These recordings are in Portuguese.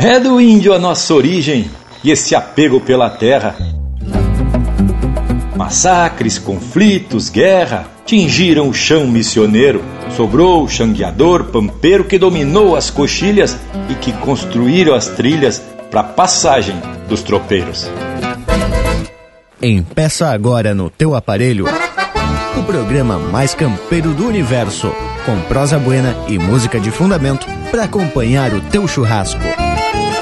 É do índio a nossa origem e esse apego pela terra. Massacres, conflitos, guerra tingiram o chão missioneiro. Sobrou o xangueador pampeiro que dominou as coxilhas e que construíram as trilhas para passagem dos tropeiros. Empeça agora no teu aparelho o programa mais campeiro do universo, com prosa buena e música de fundamento para acompanhar o teu churrasco.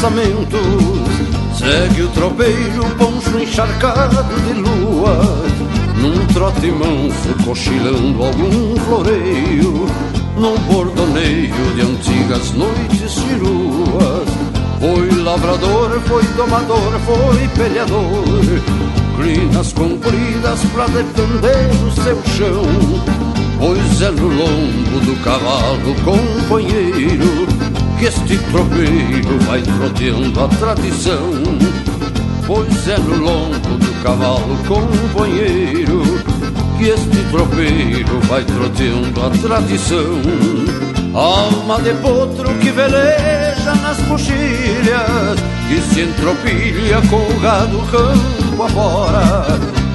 Pensamentos. Segue o tropeiro, poncho encharcado de lua. Num trote manso, cochilando algum floreio. Num bordoneio de antigas noites chiruas Foi lavrador, foi domador, foi peleador. Crinas compridas pra defender o seu chão. Pois é no lombo do cavalo companheiro Que este tropeiro vai troteando a tradição. Pois é no lombo do cavalo companheiro Que este tropeiro vai troteando a tradição. Alma de potro que veleja nas coxilhas Que se entropilha com o gado campo afora.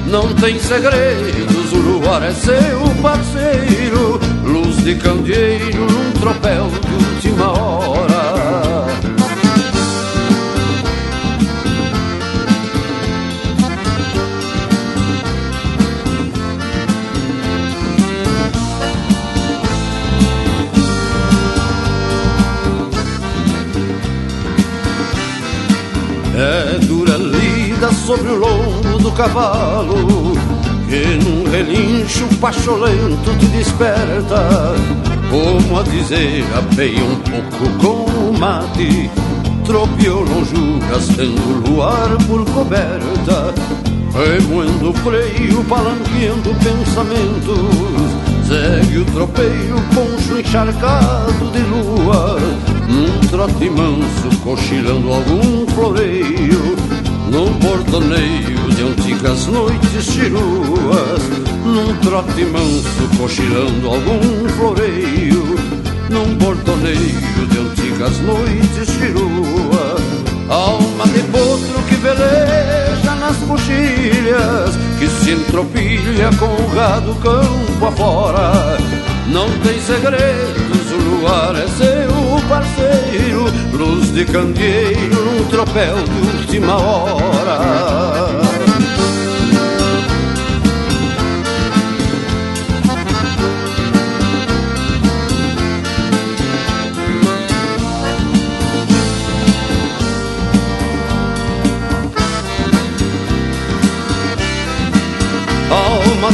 Não tem segredos, o luar é seu parceiro Luz de candeeiro num tropel de última hora. É dura lida sobre o lombo do cavalo Que num relincho pacholento te desperta Como a dizer, apeia um pouco com o mate. Tropeou longe, gastando luar por coberta. Remoendo freio, palanqueando pensamentos. Segue o tropeiro, poncho encharcado de lua. Num trote manso, cochilando algum floreio. Num bordoneio de antigas noites chiruas Num trote manso, cochilando algum floreio Num bordoneio de antigas noites chiruas Alma de potro que veleja nas coxilhas Que se entropilha com o gado campo afora. Não tem segredos, o luar é seu parceiro Luz de candeeiro num tropel de última hora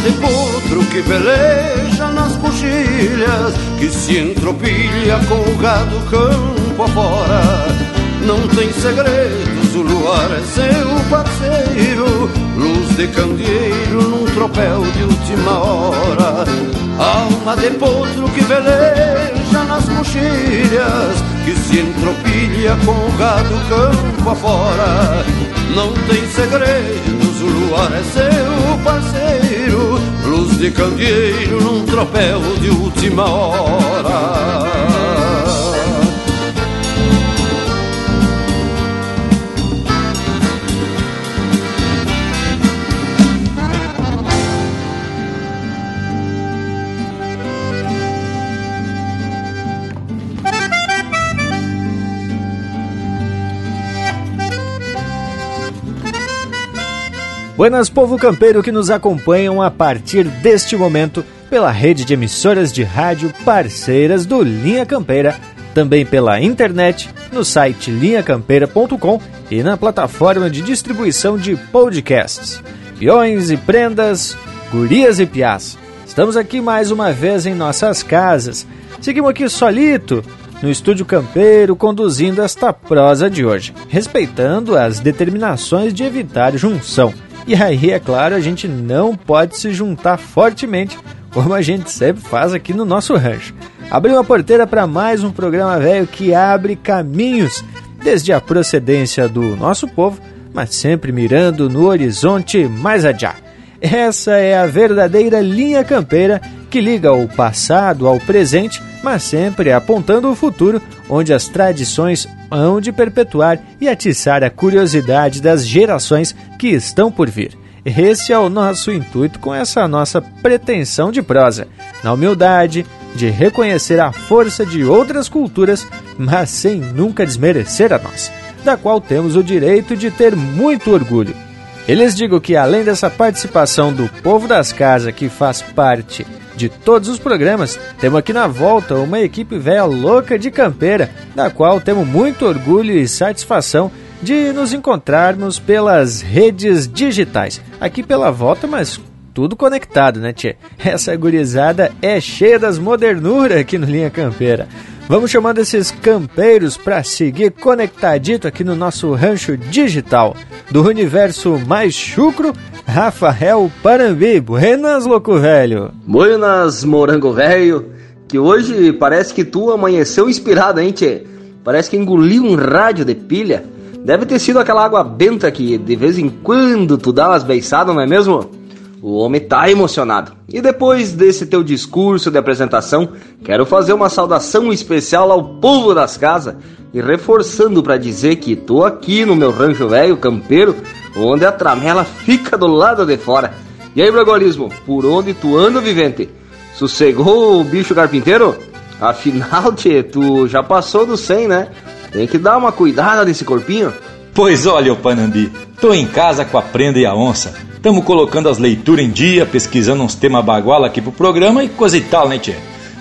de potro que veleja nas coxilhas Que se entropilha com o gado campo afora. Não tem segredos, o luar é seu parceiro Luz de candeeiro num tropel de última hora. Alma de potro que veleja nas coxilhas Que se entropilha com o gado campo afora. Não tem segredos, o luar é seu parceiro de candeeiro num tropel de última hora Buenas, povo campeiro que nos acompanham a partir deste momento pela rede de emissoras de rádio parceiras do Linha Campeira, também pela internet, no site linhacampeira.com e na plataforma de distribuição de podcasts. Peões e prendas, gurias e piás. Estamos aqui mais uma vez em nossas casas. Seguimos aqui solito no estúdio campeiro conduzindo esta prosa de hoje, respeitando as determinações de evitar junção. E aí, é claro, a gente não pode se juntar fortemente, como a gente sempre faz aqui no nosso rancho. Abriu a porteira para mais um programa velho que abre caminhos desde a procedência do nosso povo, mas sempre mirando no horizonte mais adiante. Essa é a verdadeira linha campeira que liga o passado ao presente, mas sempre apontando o futuro, onde as tradições hão de perpetuar e atiçar a curiosidade das gerações que estão por vir. Esse é o nosso intuito com essa nossa pretensão de prosa, na humildade de reconhecer a força de outras culturas, mas sem nunca desmerecer a nossa, da qual temos o direito de ter muito orgulho. E lhes digo que além dessa participação do povo das casas que faz parte de todos os programas, temos aqui na volta uma equipe velha louca de campeira, da qual temos muito orgulho e satisfação de nos encontrarmos pelas redes digitais. Aqui pela volta, mas tudo conectado, né, tchê? Essa gurizada é cheia das modernuras aqui no Linha Campeira. Vamos chamando esses campeiros para seguir conectadito aqui no nosso rancho digital do universo mais chucro, Rafael Parambi. Buenas, louco velho. Buenas, morango velho. Que hoje parece que tu amanheceu inspirado, hein, tchê? Parece que engoliu um rádio de pilha. Deve ter sido aquela água benta que de vez em quando tu dá umas beiçadas, não é mesmo? O homem tá emocionado. E depois desse teu discurso de apresentação, quero fazer uma saudação especial ao povo das casas e reforçando para dizer que tô aqui no meu rancho velho campeiro, onde a tramela fica do lado de fora. E aí, Bragolismo, por onde tu anda, vivente? Sossegou o bicho carpinteiro? Afinal, tchê, tu já passou do 100, né? Tem que dar uma cuidada nesse corpinho. Pois olha, o Panambi, tô em casa com a prenda e a onça Estamos colocando as leituras em dia, pesquisando uns temas baguala aqui pro programa e coisa e tal, né, tchê?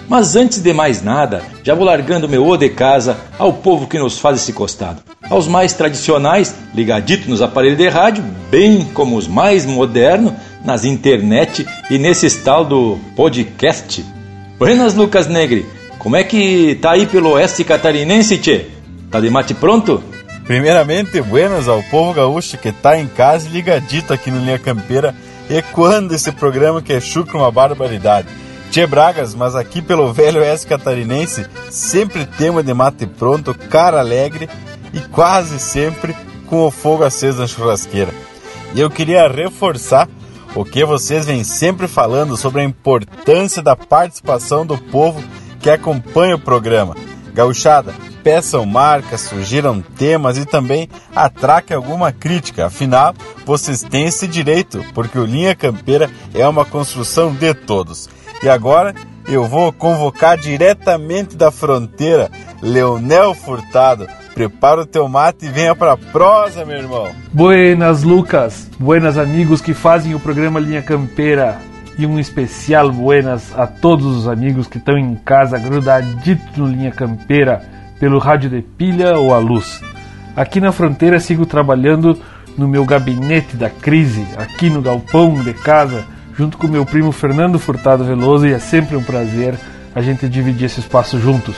Mas antes de mais nada, já vou largando meu ô de casa ao povo que nos faz esse costado. Aos mais tradicionais, ligaditos nos aparelhos de rádio, bem como os mais modernos, nas internet e nesse tal do podcast. Buenas, Lucas Negri. Como é que tá aí pelo oeste catarinense, tchê? Tá de mate pronto? Primeiramente, buenas ao povo gaúcho que tá em casa ligadito aqui no Linha Campeira, ecoando esse programa que é chucro uma barbaridade. Tchê Bragas, mas aqui pelo velho S catarinense, sempre tema de mate pronto, cara alegre e quase sempre com o fogo aceso na churrasqueira. E eu queria reforçar o que vocês vêm sempre falando sobre a importância da participação do povo que acompanha o programa. Gauchada, peçam marcas, sugiram temas e também atraquem alguma crítica. Afinal, vocês têm esse direito, porque o Linha Campeira é uma construção de todos. E agora eu vou convocar diretamente da fronteira Leonel Furtado. Prepara o teu mate e venha pra prosa, meu irmão. Buenas, Lucas. Buenas, amigos que fazem o programa Linha Campeira. E um especial buenas a todos os amigos que estão em casa grudaditos no Linha Campeira pelo rádio de pilha ou a luz. Aqui na fronteira sigo trabalhando no meu gabinete da crise, aqui no galpão de casa, junto com meu primo Fernando Furtado Veloso e é sempre um prazer a gente dividir esse espaço juntos.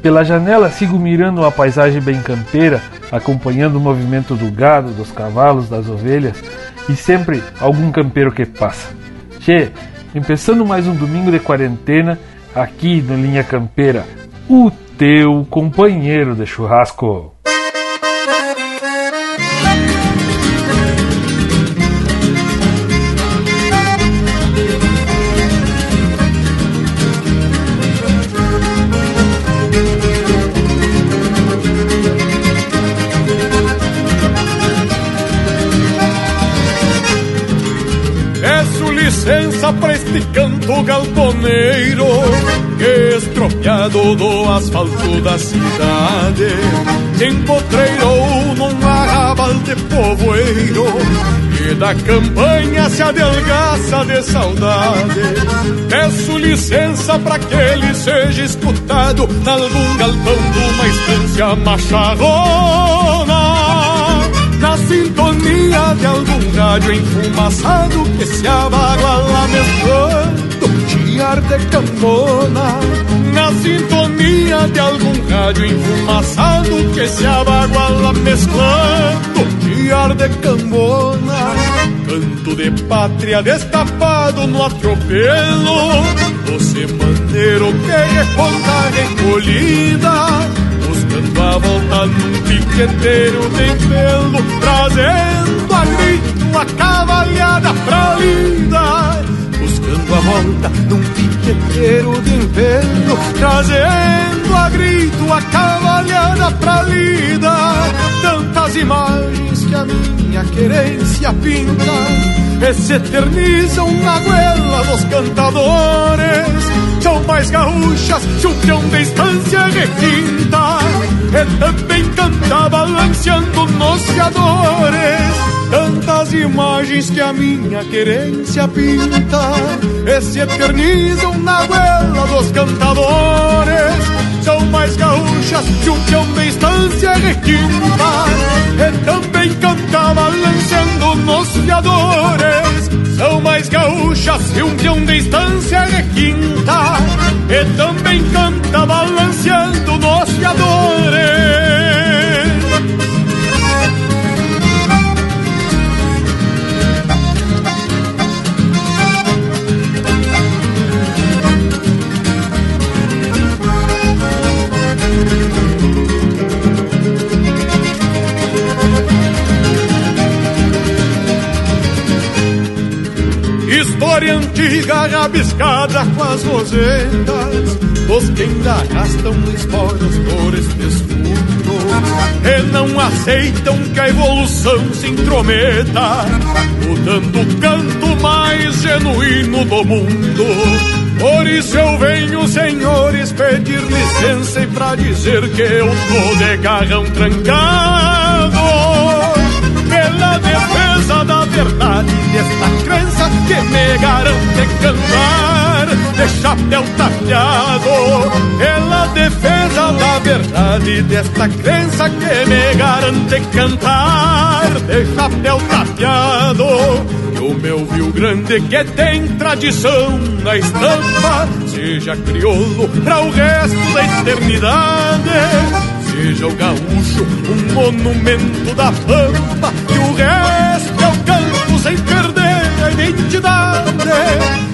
Pela janela sigo mirando a paisagem bem campeira, acompanhando o movimento do gado, dos cavalos, das ovelhas e sempre algum campeiro que passa. Che, começando mais um domingo de quarentena aqui no Linha Campeira, o teu companheiro de churrasco. Licença para este canto galponeiro estropiado do asfalto da cidade. Empotreirou num arrabal de povoeiro E da campanha se adelgaça de saudade. Peço licença para que ele seja escutado Nalgum galpão de uma estância macharrona. Na sintonia de algum rádio enfumaçado Que se abagua lá mesclando ar de cambona Na sintonia de algum rádio enfumaçado Que se abaguala mesclando de ar de cambona Canto de pátria destapado no atropelo Você maneiro que reponta recolhida Buscando a volta num piqueteiro de pelo Trazendo a grito a cavalhada pra lida Buscando a volta num piqueteiro de inverno Trazendo a grito a cavalhada pra lida. Tantas imagens que a minha querência pinta E se eternizam na goela dos cantadores. São mais gaúchas se o peão da estância requinta E também canta balanceando nos Tantas imagens que a minha querência pinta. E se eternizam na goela dos cantadores. São mais gaúchas se o peão da estância requinta E também canta balanceando nos são mais gaúchas que um peão de estância requinta E também canta balanceando História antiga rabiscada com as rosetas Dos que ainda arrastam esporas por estes fundos E não aceitam que a evolução se intrometa Mudando o canto mais genuíno do mundo. Por isso eu venho, senhores, pedir licença E pra dizer que eu tô de garrão trancado Pela defesa da verdade desta crença que me garante cantar de chapéu tapeado pela defesa da verdade desta crença que me garante cantar. De chapéu tapeado o meu Rio Grande que tem tradição na estampa seja crioulo para o resto da eternidade. Seja o gaúcho um monumento da pampa e o resto eu canto sem perder a identidade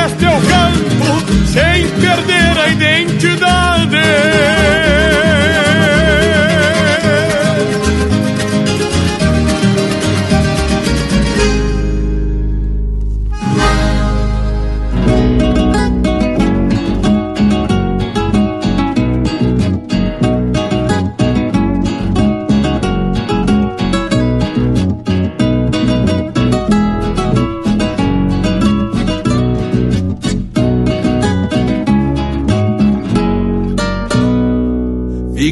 E o resto eu canto sem perder a identidade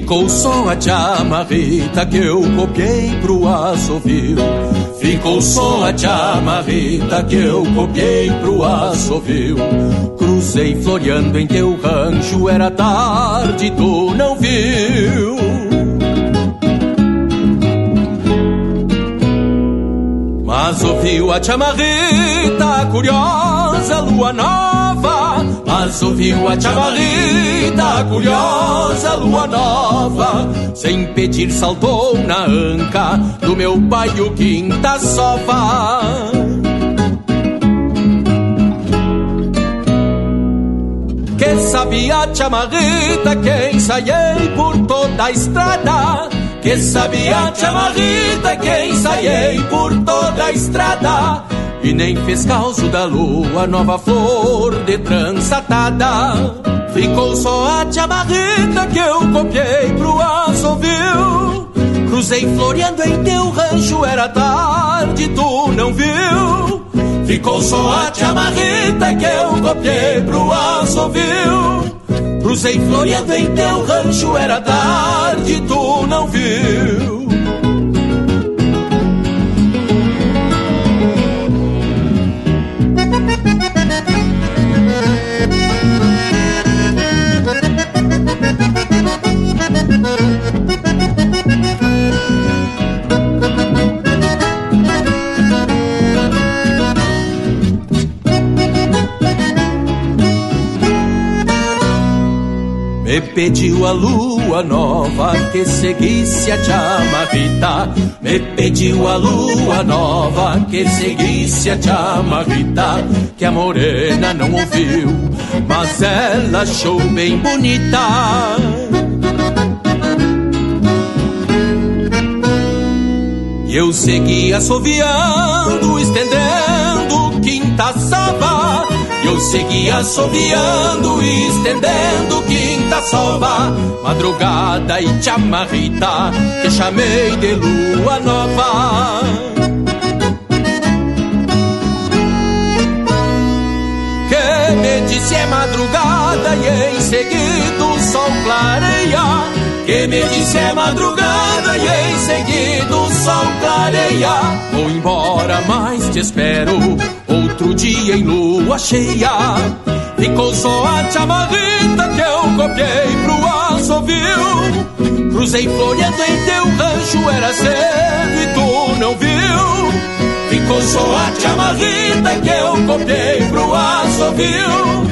Ficou só a chamarrita que eu copiei pro assovio. Ficou só a chamarrita que eu copiei pro assovio. Cruzei floreando em teu rancho, era tarde, tu não viu. Mas ouviu a chamarrita curiosa, lua nova mas ouviu a chamarrita curiosa lua nova Sem pedir saltou na anca do meu pai o quinta sova. Que sabia a chamarrita que ensaiei por toda a estrada? Que sabia a chamarrita que ensaiei por toda a estrada e nem fez causo da lua nova flor de trançatada Ficou só a chamarrita que eu copiei pro assovio Cruzei floreando em teu rancho, era tarde, tu não viu. Ficou só a chamarrita que eu copiei pro assovio Cruzei floreando em teu rancho, era tarde, tu não viu. Me pediu a lua nova que seguisse a chamarrita. Me pediu a lua nova que seguisse a chamarrita. Que a morena não ouviu, mas ela achou bem bonita. E eu segui assoviando, estendendo quinta saba. Eu segui assoviando, estendendo quinta sova. Madrugada e chamarrita, que chamei de lua nova. Que me disse é madrugada e em seguida o sol clareia. Que me disse é madrugada e em seguida o sol clareia. Vou embora, mas te espero outro dia em lua cheia. Ficou só a chamarrita que eu copiei pro assovio. Cruzei floreando em teu rancho, era cedo e tu não viu. Ficou só a chamarrita que eu copiei pro assovio.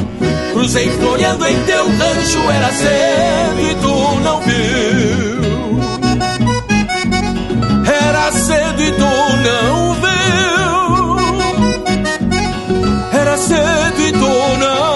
Cruzei floreando em teu rancho, era cedo e tu não viu. Era cedo e tu não viu. Era cedo e tu não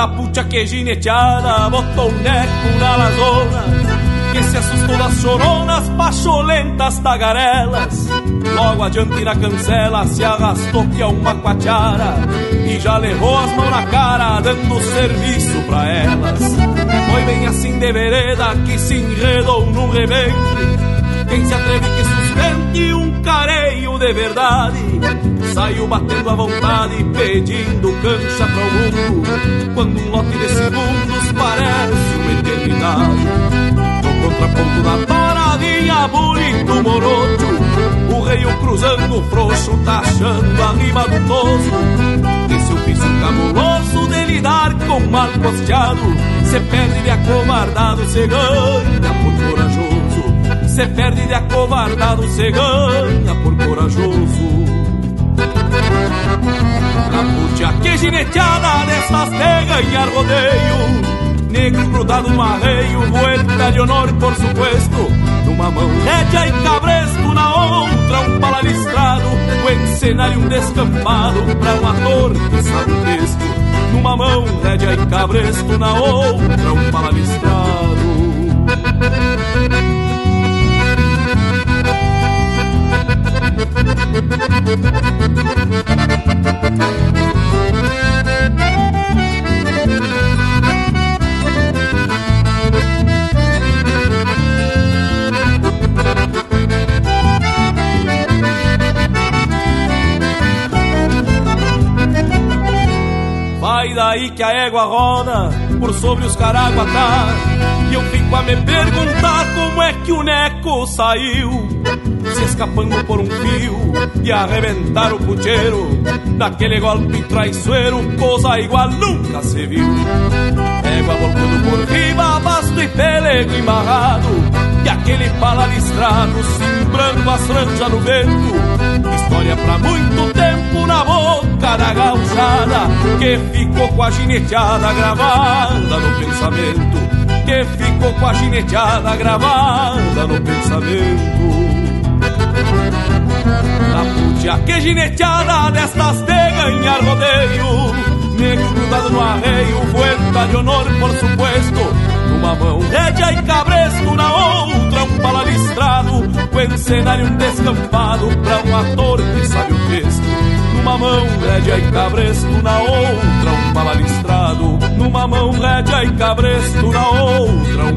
La pucha que gineteada botou um neco na lazona Que se assustou das choronas pacholentas tagarelas. Logo adiante na cancela se arrastou que é uma quatiara E já levou as mãos na cara dando serviço pra elas Foi bem assim de vereda que se enredou num rebente quem se atreve que sustente um careio de verdade? Saiu batendo à vontade pedindo cancha para o mundo. Quando um lote de segundos parece uma eternidade. No contraponto da paradinha bonito morocho. O rei cruzando frouxo taxando a rima do toso. Esse ofício cabuloso de lidar com mal costeado. Se perde de acovardado, se ganha por corajoso se perde de acovardado, se ganha por corajoso. Na putia que gineteada dessas de ganhar rodeio, negro grudado no arreio, vuelta de honor por supuesto. Numa mão rédea e cabresto, na outra um palalistrado, o encenário um descampado pra um ator que sabe o texto. Numa mão rédea e cabresto, na outra um palalistrado. Vai daí que a égua roda por sobre os caraguatá. E eu fico a me perguntar como é que o Neco saiu Se escapando por um fio e arrebentar o pucheiro Daquele golpe traiçoeiro, coisa igual nunca se viu Égua voltando por riba, basto e pelego embarrado E aquele pala listrado, simbrando as franjas no vento História pra muito tempo na boca da gauchada que ficou com a gineteada gravada no pensamento. Que ficou com a gineteada gravada no pensamento. Putia que gineteada destas de ganhar rodeio negro grudado no arreio, vuelta de honor, por supuesto. Numa mão rédea e cabresto, na outra um pala com encenário um descampado pra um ator que sabe o texto. Numa mão rédea e cabresto, na outra um pala listrado. Numa mão rédea e cabresto, na outra um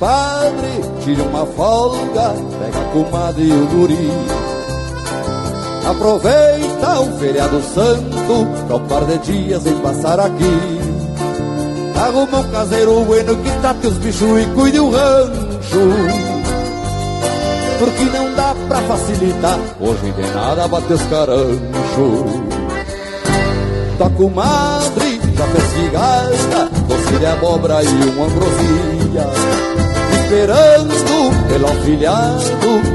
pala listrado. comadre e o guri. Aproveita o feriado santo, pra um par de dias em passar aqui. Arruma um caseiro bueno que trate os bichos e cuide o rancho. Porque não dá pra facilitar, hoje de nada bater os caranchos. Tua comadre já fez figada, doce de abóbora e uma ambrosia esperando pelo afilhado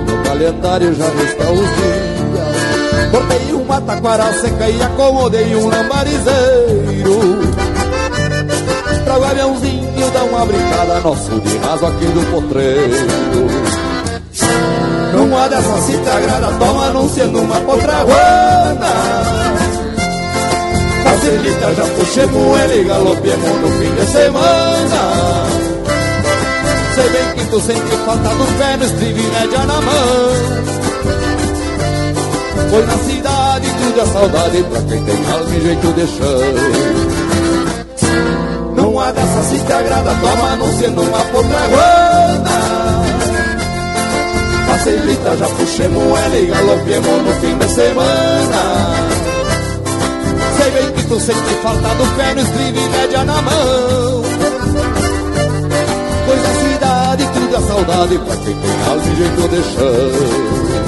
No calendário já estão os dias Cortei uma taquara seca e acomodei um lambarizeiro. Pra o aviãozinho dar uma brincada Nosso de raso aqui do potreiro. Numa dessas se te agrada Toma anunciando uma potraguana Facilita, já puxemos ele galopemos no fim de semana Sei bem que tu sente falta do pé no estribo e média na mão Pois na cidade tudo é saudade pra quem tem alma e jeito de chão. Não há dessa se te agrada, toma anunciando uma potraguana Facilita, já puxemos ela e galopemos no fim de semana. Sei bem que tu sente falta do pé no estribo e média na mão é saudade Pra quem tem alma e jeito de chão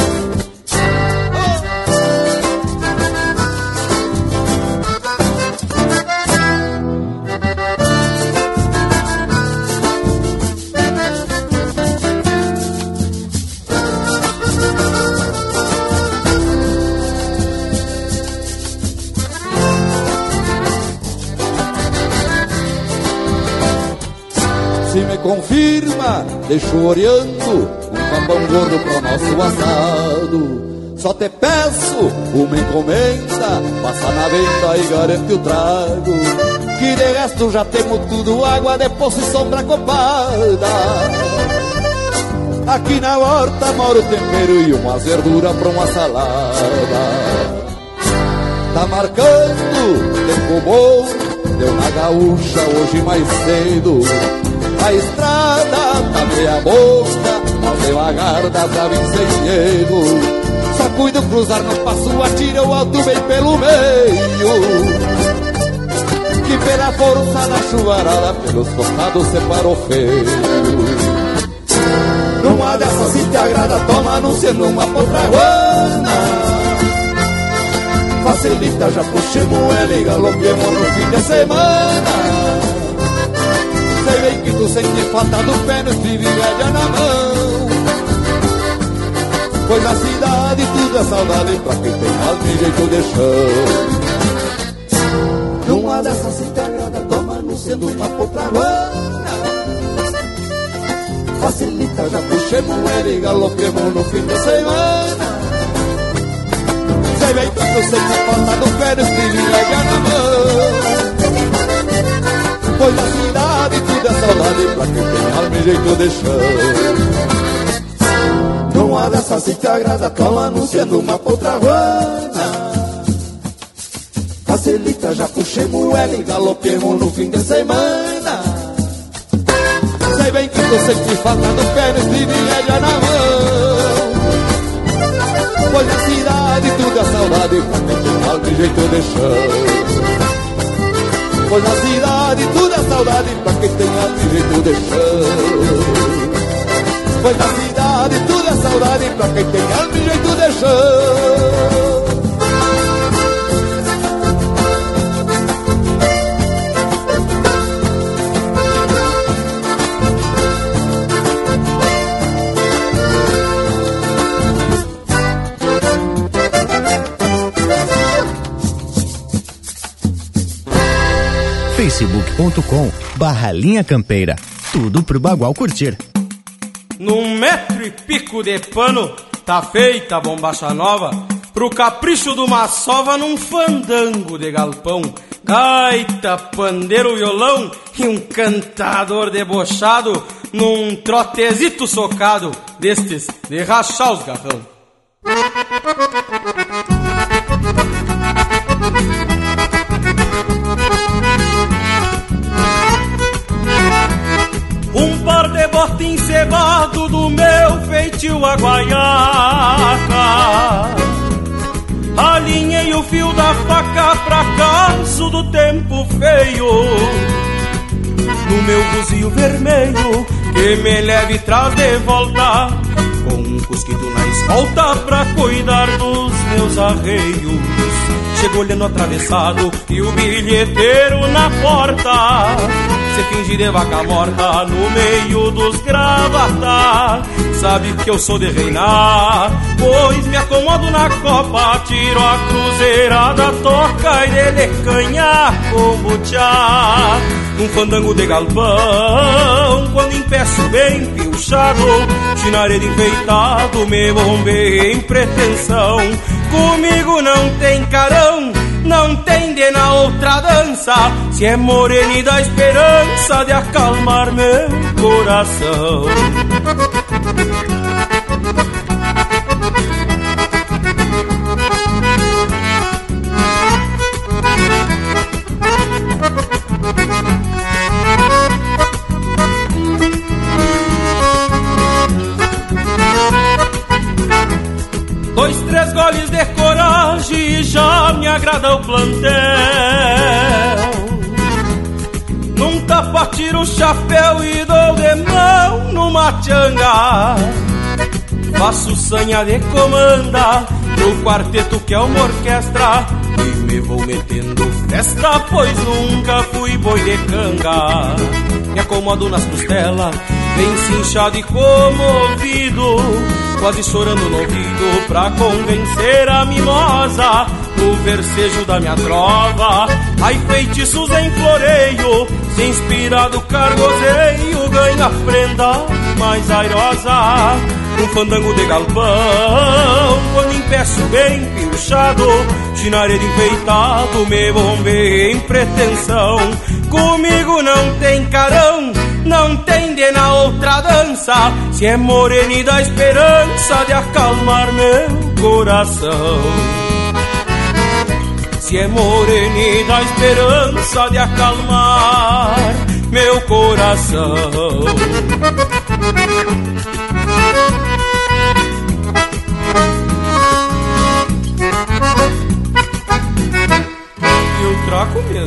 confirma, deixo oreando um papão gordo pro nosso assado. Só te peço uma encomenda, passa na venda e garante o trago. Que de resto já temos tudo, água de poço e sombra copada. Aqui na horta mora o tempero e uma verdura pra uma salada. Tá marcando tempo bom, deu na gaúcha hoje mais cedo. A estrada tá meia boca, mal devagar dá pra vir sem. Só cuido cruzar no passo, atira o alto bem pelo meio. Que pela força da chuvarada, pelos costados separou feio. Numa dessas se te agrada, toma anunciando uma potraguana. Facilita, já puxemos ela e galopemos no fim de semana sei que tu sente falta do pé no média na mão. Pois na cidade tudo é saudade pra quem tem alma e jeito de chão. Numa dessas se te agrada, toma no sendo uma potraguana Facilita, já puxemos ele e galopemos no fim de semana. Sei bem que eu sei que falta do pé no privilégio na mão. Pois na cidade tudo é saudade pra quem tem alma e jeito de chão. Não há dessa se te agrada, cola anunciando uma potravana Facilita, já puxei moeda e galopemos no fim de semana. Sei bem que você que falta no pé no privilégio na mão. Pois na cidade tudo é saudade pra quem tem alma e jeito de chão Pois na cidade tudo é saudade pra quem tem alma e jeito de chão Pois na cidade tudo é saudade pra quem tem alma e jeito de chão facebook.com barra linha campeira. Tudo pro Bagual curtir. Num metro e pico de pano, tá feita a bombacha nova, pro capricho de uma sova num fandango de galpão. Gaita, pandeiro, violão e um cantador debochado num trotezito socado destes de rachar os garrão. Bota encebado do meu feitio a guaiaca. Alinhei o fio da faca pra caso do tempo feio. No meu buzio vermelho que me leve traz de volta Com um cusquito na escolta pra cuidar dos meus arreios. Chego olhando atravessado e o bilheteiro na porta. Se fingir de vaca morta no meio dos gravata. Sabe que eu sou de reinar Pois me acomodo na copa Tiro a cruzeirada, toca e dele canha como tchá Num fandango de galpão Quando empeço bem pilchado Chinaredo enfeitado Me bombei em pretensão Comigo não tem carão, não tem de na outra dança. Se é morena dá esperança de acalmar meu coração. Já me agrada o plantel. Num tapa tiro o chapéu e dou de mão numa tchanga. Faço sanha de comanda pro quarteto que é uma orquestra. E me vou metendo festa, pois nunca fui boi de canga. Me acomodo nas costelas, bem cinchado e comovido quase chorando no ouvido pra convencer a mimosa no versejo da minha trova. Ai, feitiços em floreio, se inspirado cargozeio, ganha prenda mais airosa. Um fandango de galpão, quando empeço bem pilchado, chinaredo enfeitado, me bombei em pretensão. Comigo não tem carão, não tem de na outra dança. Se é morena dá esperança de acalmar meu coração. Se é morena dá esperança de acalmar meu coração.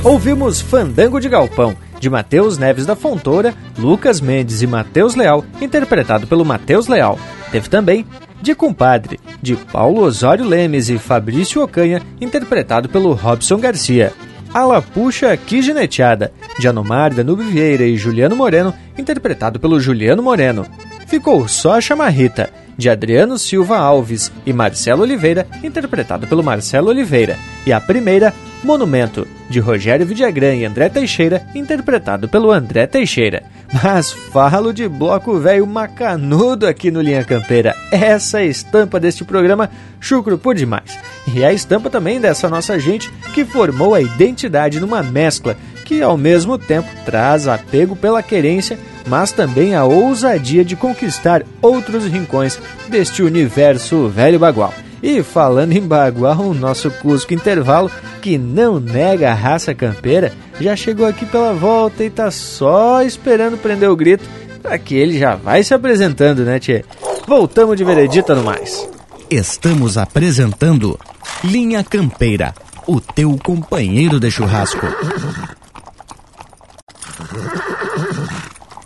Ouvimos Fandango de Galpão, de Matheus Neves da Fontoura, Lucas Mendes e Matheus Leal, interpretado pelo Matheus Leal. Teve também De Compadre, de Paulo Osório Lemes e Fabrício Ocanha, interpretado pelo Robson Garcia. A Lapuxa Quigeneteada, de Anomar Danube Vieira e Juliano Moreno, interpretado pelo Juliano Moreno. Ficou só a Chamarrita, de Adriano Silva Alves e Marcelo Oliveira, interpretado pelo Marcelo Oliveira, e a primeira, Monumento, de Rogério Vidagrã e André Teixeira, interpretado pelo André Teixeira. Mas falo de bloco velho macanudo aqui no Linha Campeira. Essa é a estampa deste programa, chucro por demais. E é a estampa também dessa nossa gente que formou a identidade numa mescla que ao mesmo tempo traz apego pela querência, mas também a ousadia de conquistar outros rincões deste universo velho bagual. E falando em bagual, o nosso Cusco Intervalo, que não nega a raça campeira, já chegou aqui pela volta e tá só esperando prender o grito, para que ele já vai se apresentando, né, Tchê? Voltamos de veredita no mais. Estamos apresentando Linha Campeira, o teu companheiro de churrasco.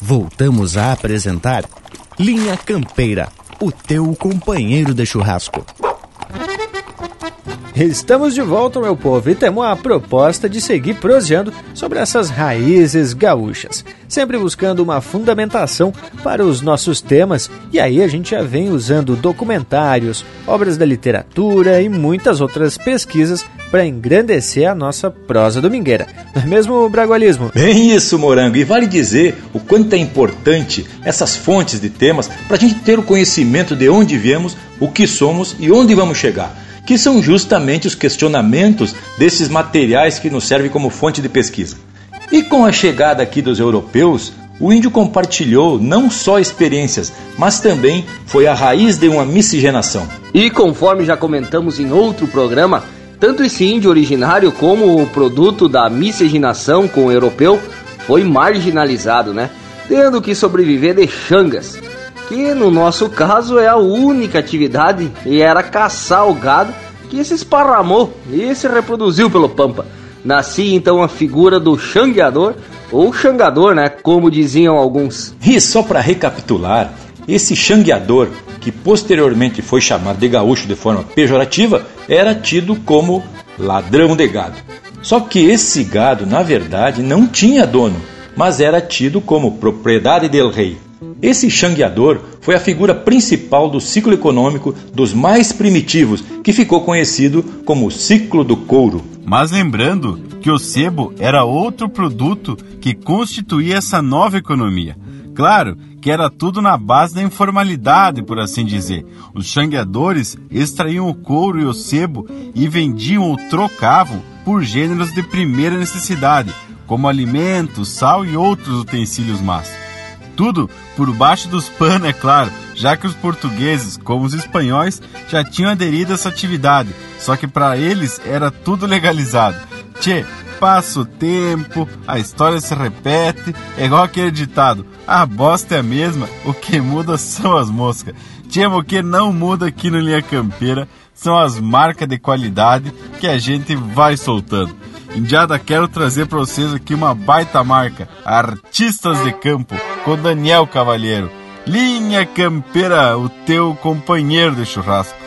Voltamos a apresentar Linha Campeira, o teu companheiro de churrasco. Estamos de volta, meu povo, e temos a proposta de seguir proseando sobre essas raízes gaúchas, sempre buscando uma fundamentação para os nossos temas, e aí a gente já vem usando documentários, obras da literatura e muitas outras pesquisas para engrandecer a nossa prosa domingueira. Não é mesmo, Bragualismo? Bem isso, Morango, e vale dizer o quanto é importante essas fontes de temas para a gente ter o conhecimento de onde viemos, o que somos e onde vamos chegar que são justamente os questionamentos desses materiais que nos servem como fonte de pesquisa. E com a chegada aqui dos europeus, o índio compartilhou não só experiências, mas também foi a raiz de uma miscigenação. E conforme já comentamos em outro programa, tanto esse índio originário como o produto da miscigenação com o europeu foi marginalizado, né? Tendo que sobreviver de xangas que no nosso caso é a única atividade e era caçar o gado que se esparramou e se reproduziu pelo Pampa. Nascia então a figura do xangueador ou xangador, né, como diziam alguns. E só para recapitular, esse xangueador, que posteriormente foi chamado de gaúcho de forma pejorativa, era tido como ladrão de gado. Só que esse gado, na verdade, não tinha dono, mas era tido como propriedade del rei. Esse xangueador foi a figura principal do ciclo econômico dos mais primitivos, que ficou conhecido como ciclo do couro. Mas lembrando que o sebo era outro produto que constituía essa nova economia. Claro que era tudo na base da informalidade, por assim dizer. Os xangueadores extraíam o couro e o sebo e vendiam ou trocavam por gêneros de primeira necessidade, como alimentos, sal e outros utensílios másticos. Tudo por baixo dos panos, é claro, já que os portugueses, como os espanhóis, já tinham aderido a essa atividade, só que para eles era tudo legalizado. Tchê, passa o tempo, a história se repete, é igual aquele ditado: a bosta é a mesma, o que muda são as moscas. Tchê, o que não muda aqui no Linha Campeira são as marcas de qualidade que a gente vai soltando. Indiada, quero trazer para vocês aqui uma baita marca, Artistas de Campo, com Daniel Cavalheiro. Linha Campeira, o teu companheiro de churrasco.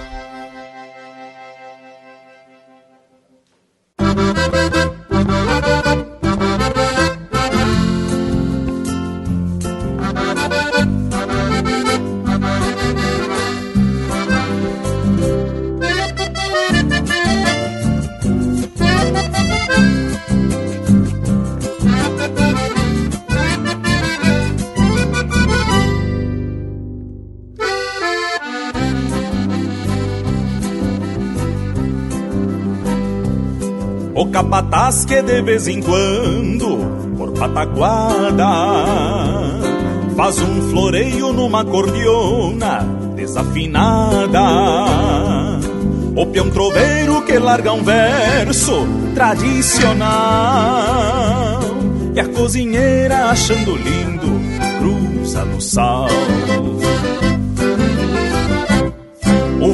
De vez em quando, por pataguada, faz um floreio numa cordiona desafinada. O peão troveiro que larga um verso tradicional. E a cozinheira achando lindo, cruza no sal.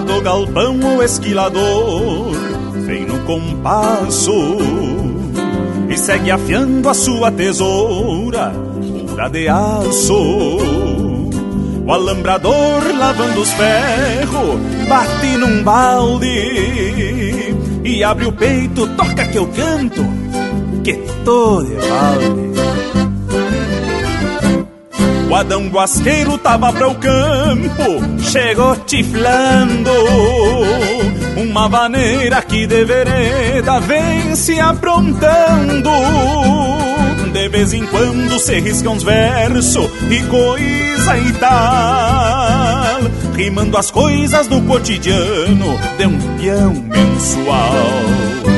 Do galpão o esquilador vem no compasso e segue afiando a sua tesoura pura de aço. O alambrador lavando os ferros bate num balde e abre o peito, toca que eu canto, que tô de balde. Adão Guasqueiro tava para o campo, chegou tiflando. Uma vaneira que de vereda vem se aprontando. De vez em quando se risca uns versos e coisa e tal. Rimando as coisas do cotidiano de um peão mensual.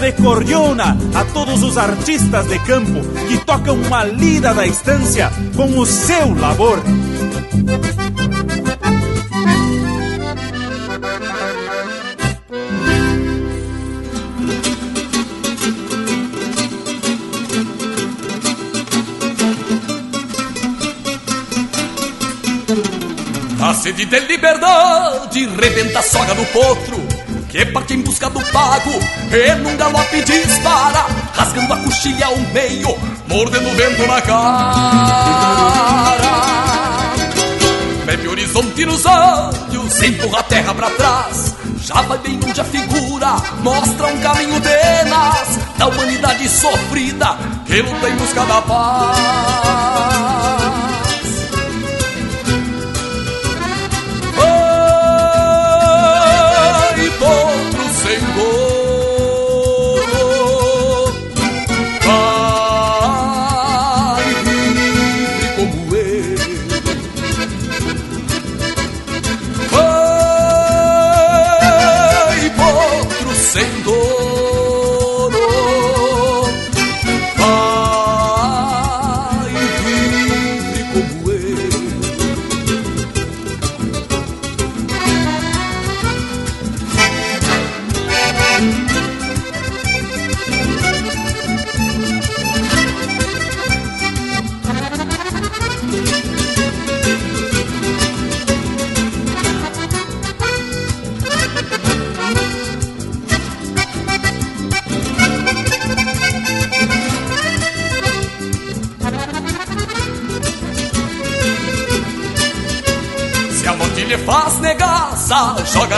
De cordiona a todos os artistas de campo que tocam uma lida da estância com o seu labor. A sede de liberdade rebenta a soga no potro que parte em busca do pago e num galope dispara, rasgando a coxilha ao meio, mordendo o vento na cara. Bebe horizonte nos olhos, empurra a terra pra trás, já vai bem onde a figura mostra um caminho tenaz da humanidade sofrida que luta em busca da paz.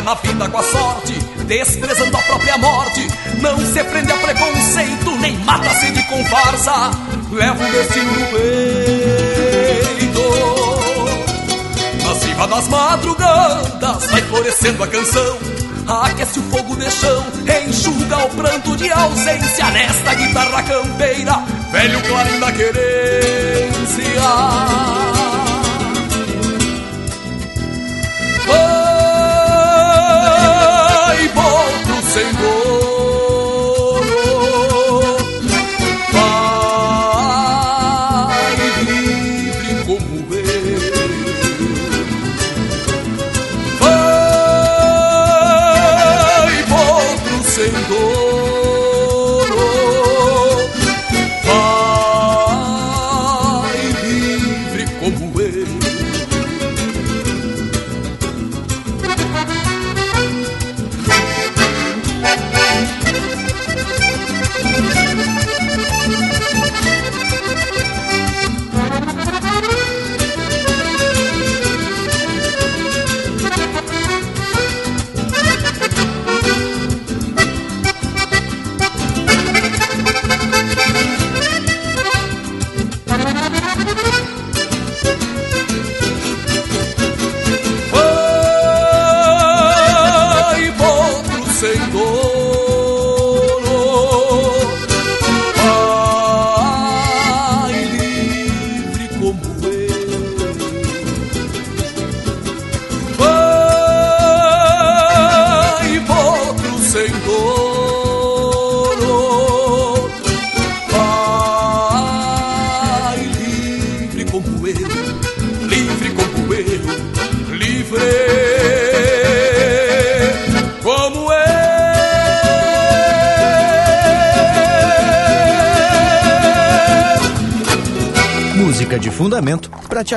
Na vida com a sorte, desprezando a própria morte. Não se prende a preconceito, nem mata a sede com farsa. Leva o destino no peito. Na cima das madrugadas, vai florescendo a canção. Aquece o fogo de chão, enxuga o pranto de ausência nesta guitarra campeira, velho clarim da querência. Volto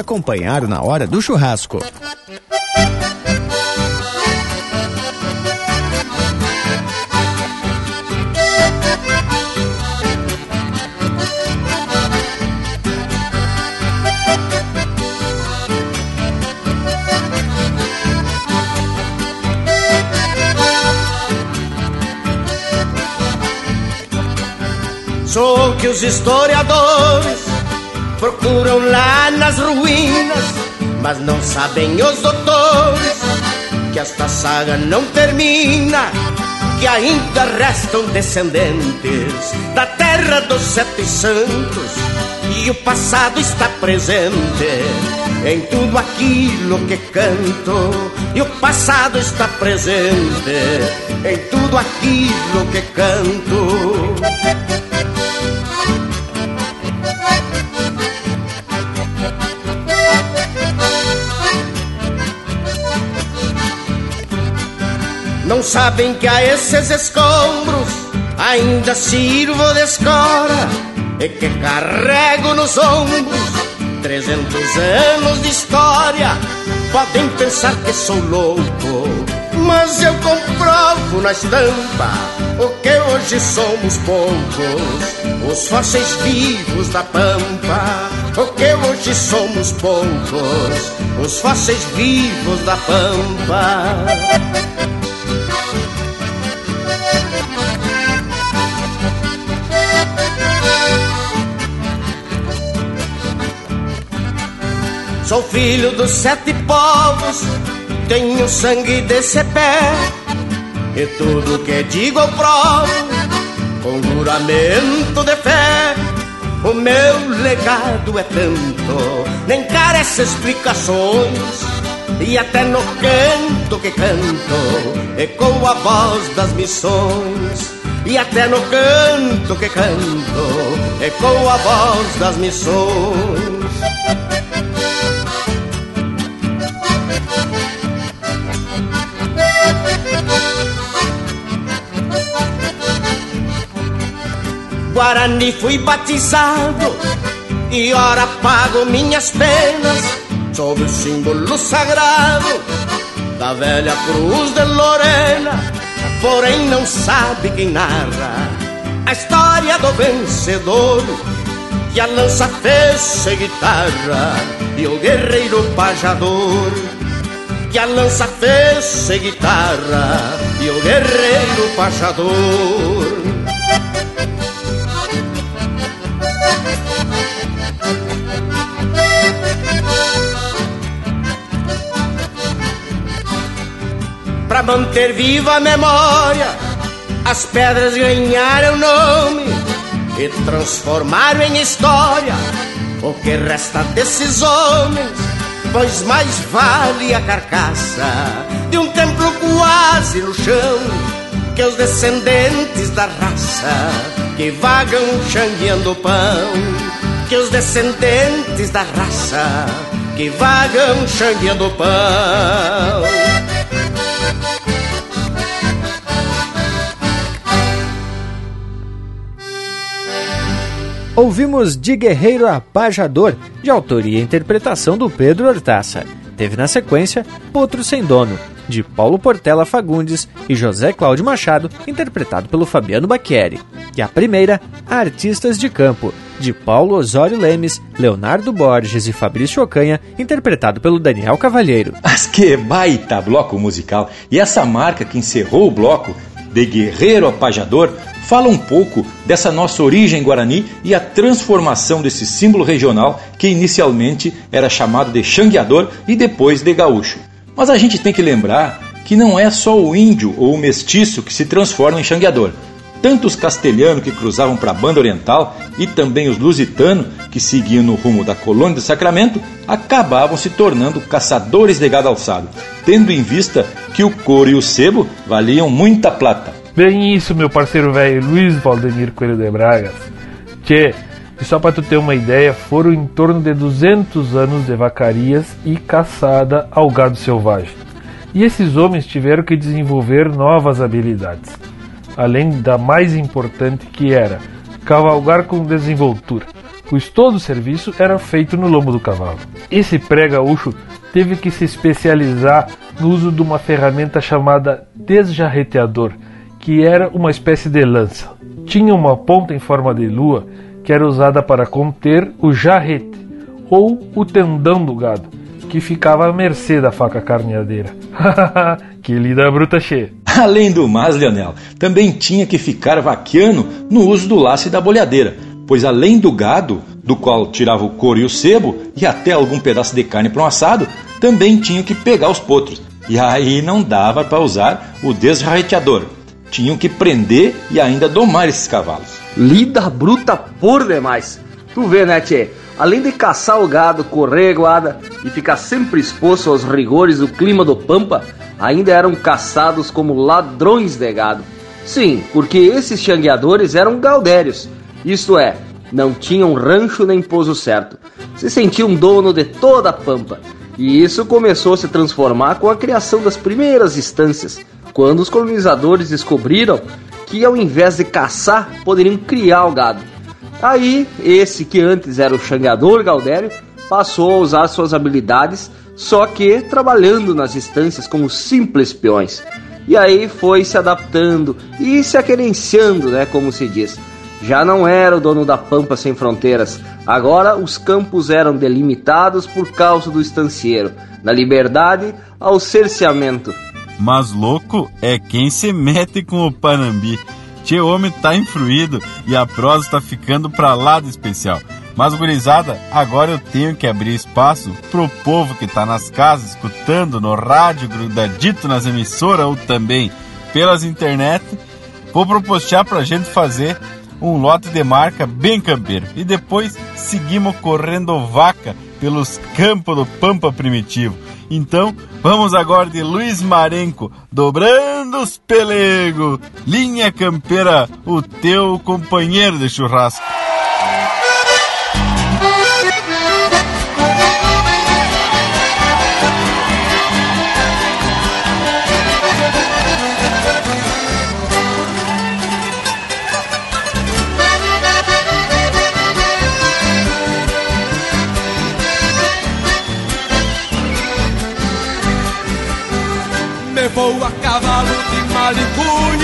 acompanhar na hora do churrasco. Sou que os historiadores procuram lá nas ruínas, mas não sabem os doutores que esta saga não termina, que ainda restam descendentes da terra dos sete santos e o passado está presente em tudo aquilo que canto e o passado está presente em tudo aquilo que canto. Não sabem que a esses escombros ainda sirvo de escora e que carrego nos ombros trezentos anos de história. Podem pensar que sou louco, mas eu comprovo na estampa o que hoje somos poucos, os fósseis vivos da pampa. O que hoje somos poucos, os fósseis vivos da pampa. Sou filho dos sete povos, tenho sangue desse pé. E tudo que digo eu provo, com juramento de fé. O meu legado é tanto, nem carece explicações. E até no canto que canto, ecoa a voz das missões. E até no canto que canto, ecoa a voz das missões. Guarani fui batizado e ora pago minhas penas sob o símbolo sagrado da velha cruz de Lorena. Porém não sabe quem narra a história do vencedor que a lança fez sem guitarra e o guerreiro pajador que a lança fez guitarra e o guerreiro pachador. Manter viva a memória, as pedras ganharam nome e transformaram em história. O que resta desses homens, pois mais vale a carcaça de um templo quase no chão que os descendentes da raça que vagam xangueando pão, que os descendentes da raça que vagam xangueando pão. Ouvimos De Guerreiro a Pajador, de autoria e interpretação do Pedro Hortaça. Teve na sequência Potro Sem Dono, de Paulo Portela Fagundes e José Cláudio Machado, interpretado pelo Fabiano Bacchieri. E a primeira, Artistas de Campo, de Paulo Osório Lemes, Leonardo Borges e Fabrício Ocanha, interpretado pelo Daniel Cavalheiro. Mas que baita bloco musical! E essa marca que encerrou o bloco, de Guerreiro a Pajador, fala um pouco dessa nossa origem guarani e a transformação desse símbolo regional que inicialmente era chamado de xangueador e depois de gaúcho. Mas a gente tem que lembrar que não é só o índio ou o mestiço que se transforma em xangueador. Tanto os castelhanos que cruzavam para a banda oriental e também os lusitanos que seguiam no rumo da colônia de Sacramento acabavam se tornando caçadores de gado alçado, tendo em vista que o couro e o sebo valiam muita plata. Bem isso, meu parceiro velho Luiz Valdemir Coelho de Bragas. Tchê, e só para tu ter uma ideia, foram em torno de 200 anos de vacarias e caçada ao gado selvagem. E esses homens tiveram que desenvolver novas habilidades, além da mais importante que era cavalgar com desenvoltura, pois todo o serviço era feito no lombo do cavalo. Esse pré-gaúcho teve que se especializar no uso de uma ferramenta chamada desjarreteador, que era uma espécie de lança. Tinha uma ponta em forma de lua que era usada para conter o jarrete ou o tendão do gado, que ficava à mercê da faca carneadeira. que lida bruta cheia! Além do mais, Leonel, também tinha que ficar vaqueano no uso do laço e da bolhadeira, pois além do gado, do qual tirava o couro e o sebo, e até algum pedaço de carne para um assado, também tinha que pegar os potros. E aí não dava para usar o desjarreteador, tinham que prender e ainda domar esses cavalos. Lida bruta por demais. Tu vê, né, tchê? Além de caçar o gado, correr guarda e ficar sempre exposto aos rigores do clima do Pampa, ainda eram caçados como ladrões de gado. Sim, porque esses xangueadores eram gaudérios, isto é, não tinham rancho nem pouso certo. Se sentiam dono de toda a Pampa. E isso começou a se transformar com a criação das primeiras estâncias, quando os colonizadores descobriram que ao invés de caçar, poderiam criar o gado. Aí, esse que antes era o xangador Galdério, passou a usar suas habilidades, só que trabalhando nas estâncias como simples peões. E aí foi se adaptando e se aquerenciando, né, como se diz. Já não era o dono da Pampa sem fronteiras. Agora os campos eram delimitados por causa do estancieiro, na liberdade ao cerceamento mas louco é quem se mete com o Panambi. Tchê, homem tá influído e a prosa tá ficando pra lá de especial. Mas, gurizada, agora eu tenho que abrir espaço pro povo que tá nas casas, escutando no rádio, grudadito nas emissoras ou também pelas internet. Vou propostear pra gente fazer um lote de marca bem campeiro. E depois seguimos correndo vaca pelos campos do Pampa Primitivo. Então, vamos agora de Luiz Marenco, dobrando os pelegos. Linha Campeira, o teu companheiro de churrasco.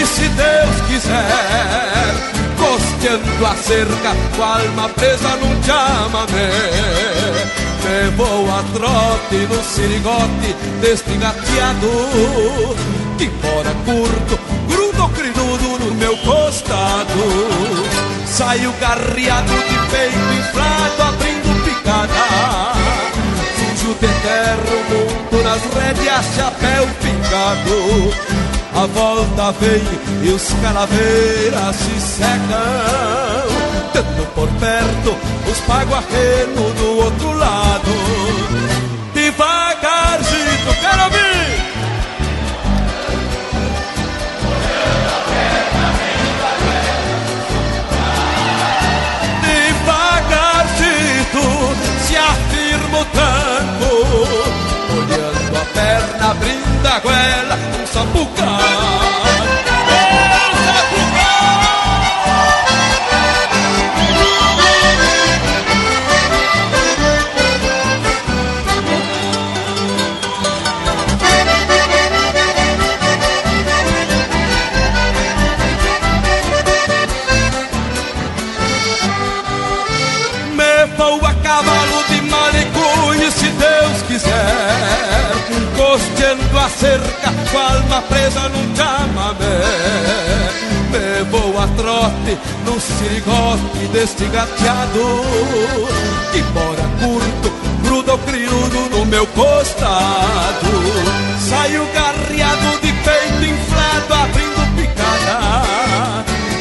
Malicune se Deus quiser Costeando a cerca com a alma presa num chamamé Me vou a trote no sirigote deste gateado Que fora curto, grudo crinudo no meu costado. Saio garreado de peito inflado abrindo picada Sujo de terra o mundo nas rédeas, chapéu picado a volta vem e os calaveiras se secam. Tendo por perto os paguarrenos do outro lado abrindo a goela, um sapucar alma presa num chamamé. Me vou a trote no sirigote deste gateado, que mora curto, grudo criudo no meu costado. Saio garreado de peito inflado, abrindo picada.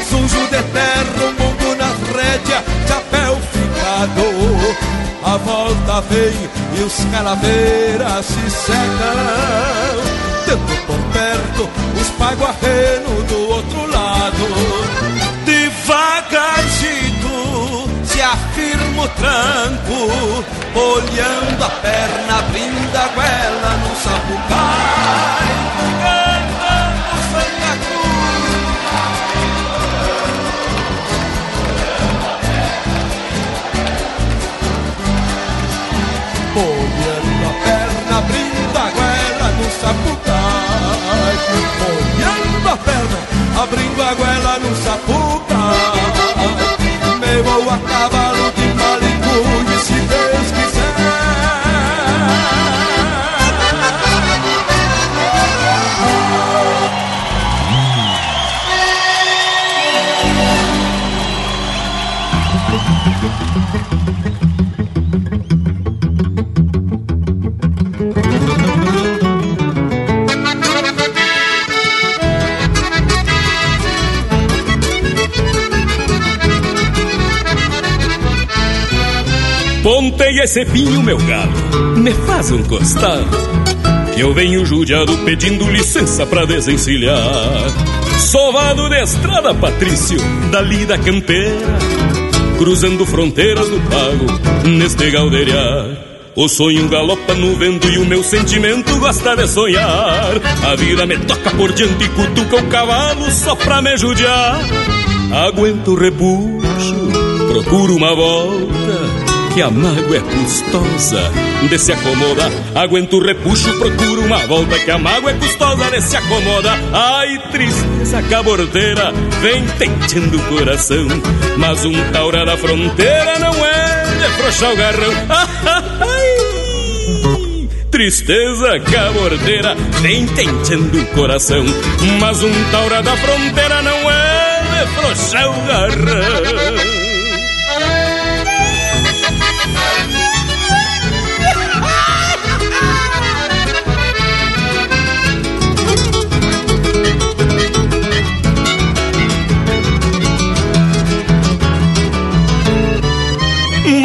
Sujo de terra, mundo nas rédeas, chapéu ficado. A volta vem e os calaveiras se secam Tendo por perto os paguarrenos do outro lado. Devagarzinho se afirma o tranco Olhando a perna, abrindo a goela no sapucai Olhando a perna, abrindo a goela no sapucai Me vou a cavalo de malicunho Pontei esse pinho, meu galo, me faz um costado Que eu venho judiado pedindo licença pra desencilhar. Sovado de estrada, Patrício, dali da campeira Cruzando fronteiras no pago, neste galdeiriar o sonho galopa no vento e o meu sentimento gosta de sonhar. A vida me toca por diante e cutuca o cavalo só pra me judiar. Aguento o repuxo, procuro uma volta que a mágoa é custosa de se acomoda. Aguento o repuxo, procuro uma volta que a mágoa é custosa de se acomoda. Ai, tristeza cabordeira, vem tentando o coração. Mas um taura da fronteira não é de frouxar o garrão. Ai, tristeza cabordeira, vem tentando o coração. Mas um taura da fronteira não é de frouxar o garrão.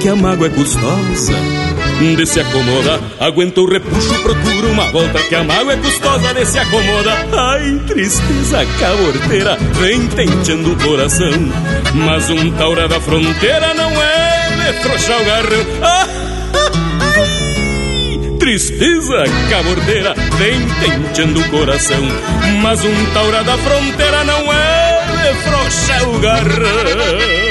que a mágoa é custosa de se acomoda. Aguento o repuxo, procuro uma volta que a mágoa é custosa de se acomoda. Ai, tristeza caborteira, vem tenteando o coração. Mas um taura da fronteira não é de frouxar o garrão. Ah, ah. Tristeza cabordeira vem tenteando o coração, mas um taura da fronteira não é de frouxa o garrão.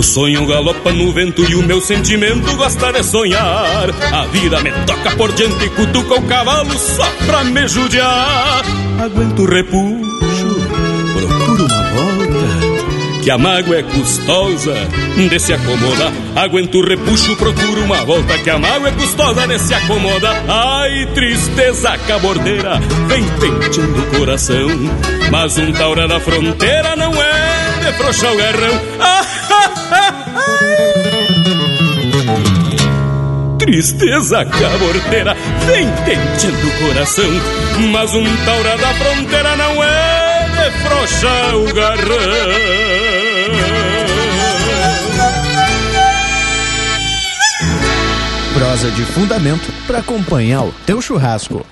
O sonho galopa no vento e o meu sentimento gosta de sonhar. A vida me toca por diante e cutuca o cavalo só pra me judiar. Aguento o repuxo, procuro uma volta. Que a mágoa é custosa de se acomodar. Aguento o repuxo, procuro uma volta. Que a mágoa é custosa de se acomodar. Ai, tristeza cabordeira, vem penteando o coração. Mas um taura da fronteira não é de frouxar o garrão. Ah, Tristeza caborteira vem tentando o coração, mas um taura da fronteira não é de frouxa o garrão. Prosa de fundamento para acompanhar o teu churrasco.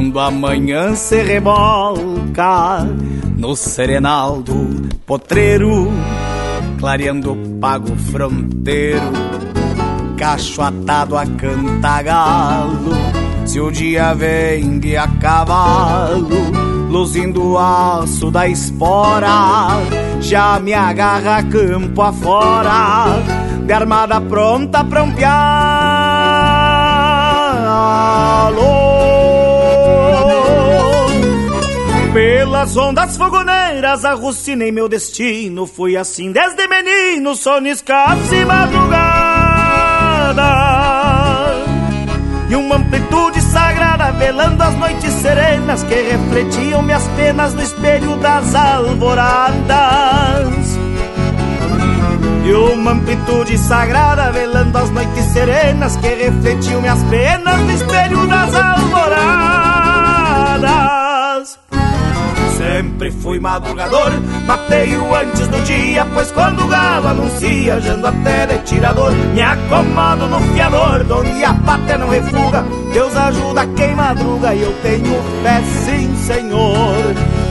Quando amanhã se rebolca no serenal do potreiro, clareando o pago fronteiro, cacho atado a cantagalo. Se o dia vem de a cavalo, luzindo o aço da espora, já me agarra campo afora, de armada pronta pra um pialo. Pelas ondas fogoneiras arrucinei meu destino. Fui assim desde menino, sono escasso e madrugada. E uma amplitude sagrada velando as noites serenas Que refletiam minhas penas no espelho das alvoradas. E uma amplitude sagrada velando as noites serenas que refletiam minhas penas no espelho das alvoradas. Sempre fui madrugador, mateio antes do dia, pois quando o galo anuncia, jando até de tirador, me acomodo no fiador, donde a pátria não refuga, Deus ajuda quem madruga e eu tenho fé sim, Senhor.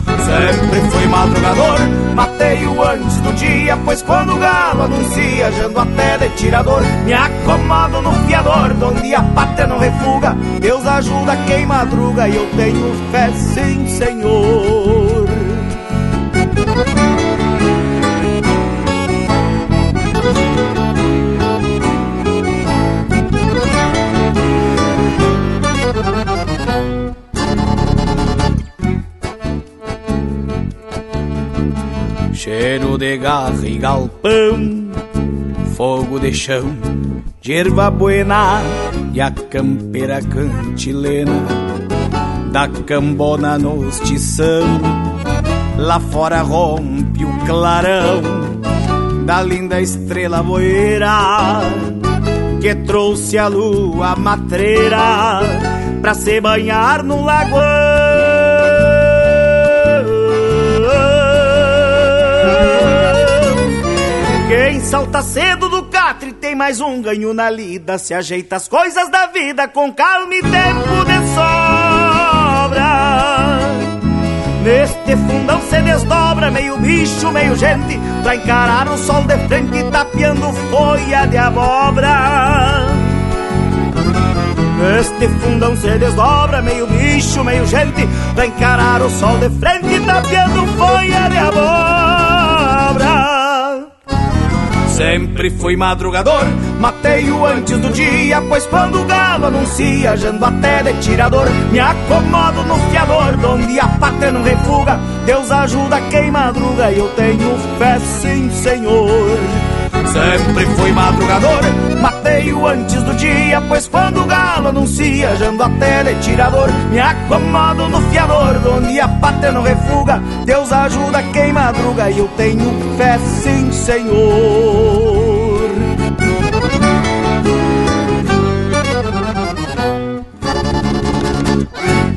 Sempre fui madrugador, mateio antes do dia, pois quando o galo anuncia, jando até de tirador, me acomodo no fiador, donde a pátria não refuga, Deus ajuda quem madruga e eu tenho fé sim, Senhor. Cheiro de garra e galpão, fogo de chão, de erva buena e a campeira cantilena da cambona nos tição. Lá fora rompe o clarão da linda estrela boeira que trouxe a lua matreira pra se banhar no lagoão. Quem salta cedo do catre tem mais um ganho na lida. Se ajeita as coisas da vida com calma e tempo de sobra. Neste fundão se desdobra meio bicho, meio gente, pra encarar o sol de frente tapeando folha de abóbora. Neste fundão se desdobra meio bicho, meio gente, pra encarar o sol de frente tapeando folha de abóbora. Sempre fui madrugador, mateio antes do dia, pois quando o galo anuncia, jando até de tirador, me acomodo no fiador, donde a pátria não refuga, Deus ajuda quem madruga e eu tenho fé sim, Senhor. Sempre fui madrugador, mateio antes do dia, pois quando o galo anuncia, jando até tele tirador, me acomodo no fiador, onde a pátria não refuga, Deus ajuda quem madruga e eu tenho fé, sim, Senhor.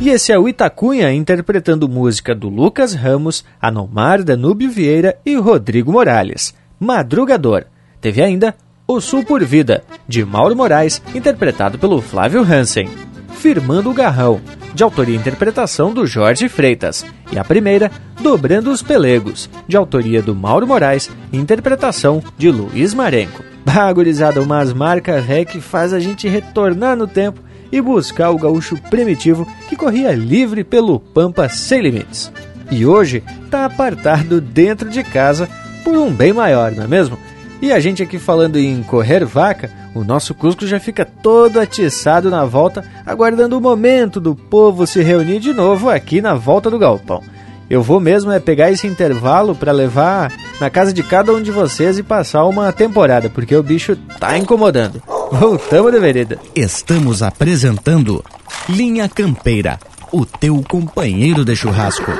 E esse é o Itacunha interpretando música do Lucas Ramos, Anomar Danúbio Vieira e Rodrigo Morales. Madrugador, Teve ainda O Sul por Vida, de Mauro Moraes, interpretado pelo Flávio Hansen. Firmando o Garrão, de autoria e interpretação do Jorge Freitas. E a primeira, Dobrando os Pelegos, de autoria do Mauro Moraes interpretação de Luiz Marenco. Bagurizada, umas marcas ré que faz a gente retornar no tempo e buscar o gaúcho primitivo que corria livre pelo Pampa sem limites. E hoje está apartado dentro de casa por um bem maior, não é mesmo? E a gente aqui falando em correr vaca, o nosso Cusco já fica todo atiçado na volta, aguardando o momento do povo se reunir de novo aqui na volta do galpão. Eu vou mesmo é pegar esse intervalo para levar na casa de cada um de vocês e passar uma temporada, porque o bicho tá incomodando. Voltamos de vereda. Estamos apresentando Linha Campeira, o teu companheiro de churrasco.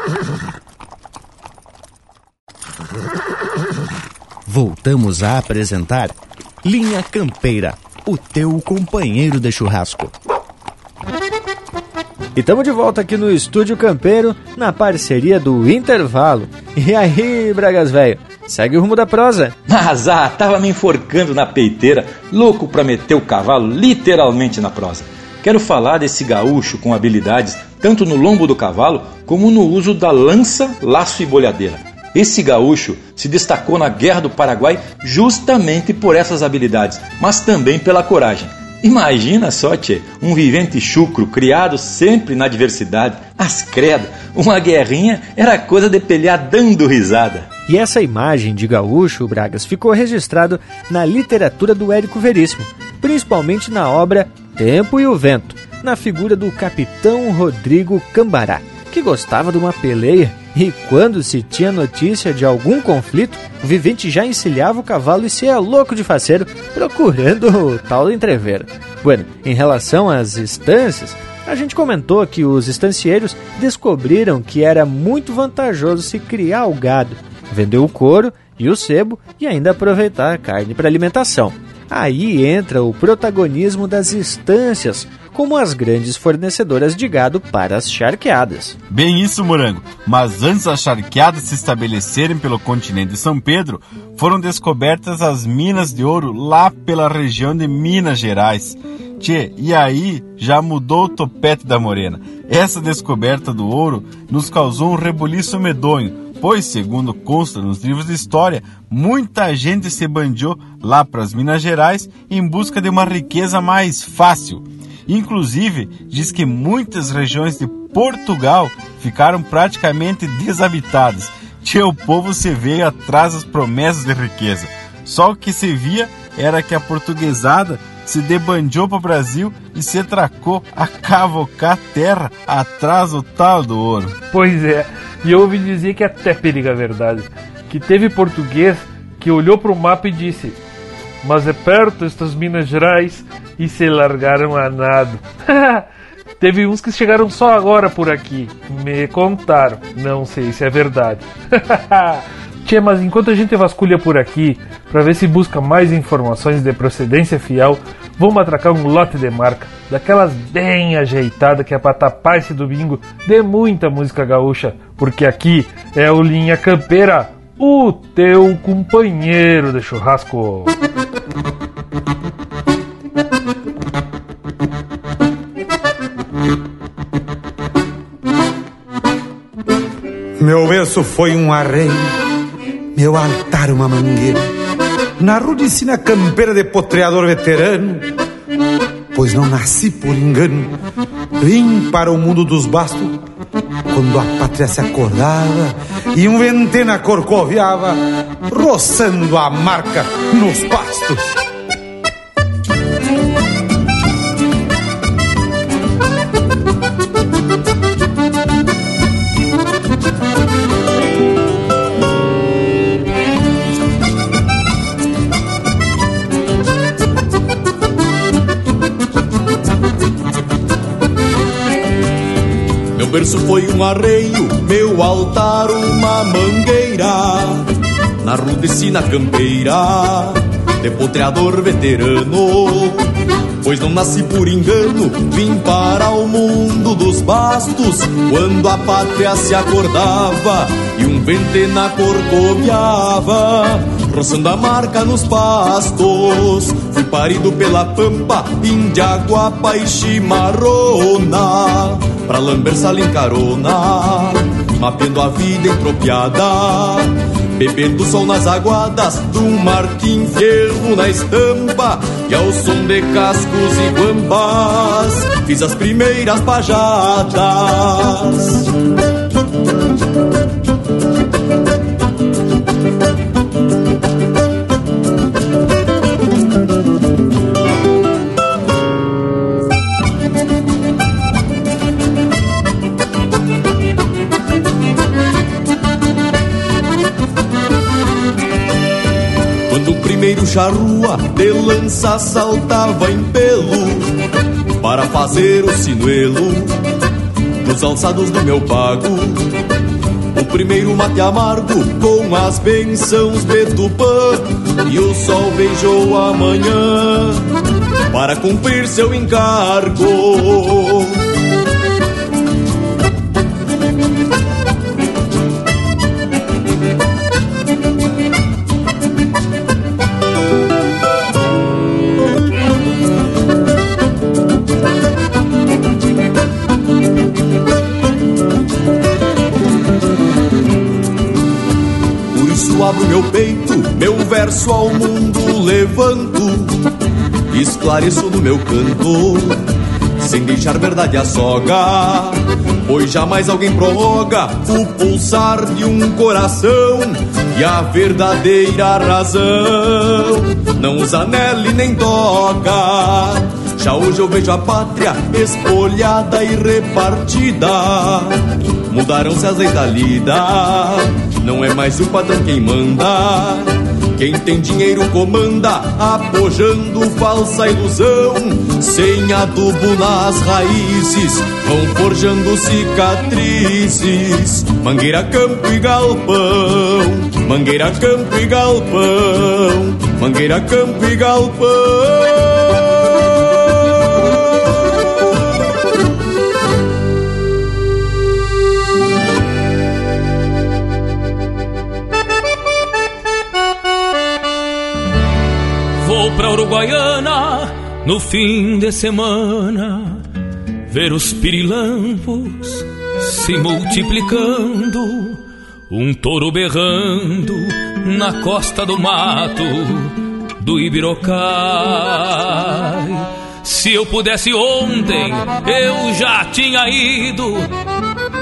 Voltamos a apresentar Linha Campeira, o teu companheiro de churrasco. E estamos de volta aqui no Estúdio Campeiro, na parceria do Intervalo. E aí, Bragas Velho, segue o rumo da prosa. Mas ah, tava me enforcando na peiteira, louco pra meter o cavalo literalmente na prosa. Quero falar desse gaúcho com habilidades tanto no lombo do cavalo como no uso da lança, laço e bolhadeira. Esse gaúcho se destacou na Guerra do Paraguai justamente por essas habilidades, mas também pela coragem. Imagina só, tchê, um vivente chucro, criado sempre na diversidade. As credo, uma guerrinha era coisa de pelear dando risada. E essa imagem de gaúcho, Bragas, ficou registrado na literatura do Érico Veríssimo, principalmente na obra Tempo e o Vento, na figura do capitão Rodrigo Cambará, que gostava de uma peleia e quando se tinha notícia de algum conflito, o vivente já encilhava o cavalo e se ia louco de faceiro procurando o tal entreveiro. Bueno, em relação às estâncias, a gente comentou que os estancieiros descobriram que era muito vantajoso se criar o gado, vender o couro e o sebo e ainda aproveitar a carne para alimentação. Aí entra o protagonismo das estâncias, como as grandes fornecedoras de gado para as charqueadas. Bem isso, Morango. Mas antes das charqueadas se estabelecerem pelo continente de São Pedro, foram descobertas as minas de ouro lá pela região de Minas Gerais. Tchê, e aí já mudou o topete da morena. Essa descoberta do ouro nos causou um rebuliço medonho, pois, segundo consta nos livros de história, muita gente se bandiou lá para as Minas Gerais em busca de uma riqueza mais fácil. Inclusive, diz que muitas regiões de Portugal ficaram praticamente desabitadas. Tinha o povo se veio atrás das promessas de riqueza. Só o que se via era que a portuguesada se debandiou para o Brasil e se atracou a cavocar terra atrás do tal do ouro. Pois é, e eu ouvi dizer que até periga a verdade, que teve português que olhou para o mapa e disse: Mas é perto estas Minas Gerais e se largaram a nado. teve uns que chegaram só agora por aqui, me contaram, não sei se é verdade. Tchê, mas enquanto a gente vasculha por aqui para ver se busca mais informações de procedência fiel, vamos atracar um lote de marca, daquelas bem ajeitadas que é para tapar esse domingo de muita música gaúcha, porque aqui é o Linha Campeira, o teu companheiro de churrasco. Meu verso foi um arreio, meu altar uma mangueira, na rudicina campeira de potreador veterano, pois não nasci por engano, vim para o mundo dos bastos, quando a pátria se acordava e um ventena corcoviava, roçando a marca nos pastos. Um arreio, meu altar uma mangueira. Na rudecina campeira, de potreador veterano. Pois não nasci por engano, vim para o mundo dos bastos Quando a pátria se acordava e um ventena corcoviava Roçando a marca nos pastos Fui parido pela pampa, Indiaguapa e chimarrona Pra lamber sala em carona Mapeando a vida entropiada Bebendo sol nas aguadas do Martim Ferro na estampa E ao som de cascos e guambas Fiz as primeiras pajadas charrua de lança saltava em pelo para fazer o sinuelo nos alçados do meu pago. O primeiro mate amargo com as bênçãos de Tupã e o sol beijou a manhã para cumprir seu encargo. Verso ao mundo levanto, esclareço no meu canto, sem deixar verdade a soga, pois jamais alguém prorroga o pulsar de um coração e a verdadeira razão não usa nele nem toca. Já hoje eu vejo a pátria espolhada e repartida. Mudaram-se as leis da lida não é mais o patrão quem manda. Quem tem dinheiro comanda, apojando falsa ilusão. Sem adubo nas raízes, vão forjando cicatrizes. Mangueira, campo e galpão. Mangueira, campo e galpão. Mangueira, campo e galpão. Uruguaiana no fim de semana, ver os pirilampos se multiplicando, um touro berrando na costa do mato do Ibirocai. Se eu pudesse ontem, eu já tinha ido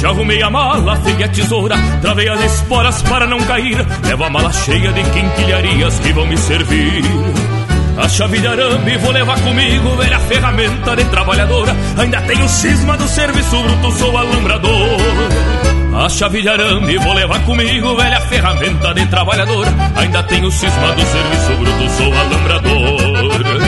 Já arrumei a mala, peguei a tesoura, travei as esporas para não cair. Levo a mala cheia de quinquilharias que vão me servir. A chave de arame vou levar comigo, velha ferramenta de trabalhadora. Ainda tenho cisma do serviço bruto, sou alambrador. A chave de arame vou levar comigo, velha ferramenta de trabalhadora. Ainda tenho cisma do serviço bruto, sou alambrador.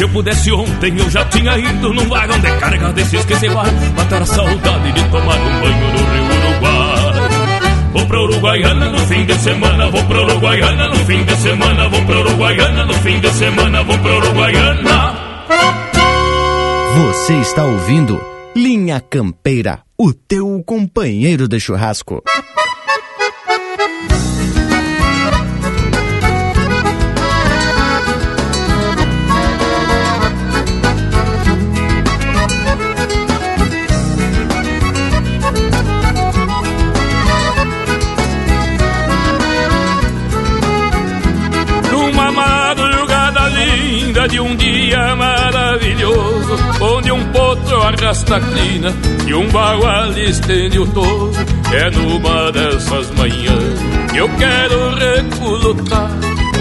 Se eu pudesse ontem, eu já tinha ido num vagão de carga desses que se vai matar a saudade de tomar um banho no Rio Uruguai. Vou pra Uruguaiana no fim de semana, vou pra Uruguaiana no fim de semana, vou pra Uruguaiana no fim de semana, vou pra Uruguaiana. Você está ouvindo Linha Campeira, o teu companheiro de churrasco. Potro arrasta a crina e um bagual estende o toso. É numa dessas manhãs que eu quero recolutar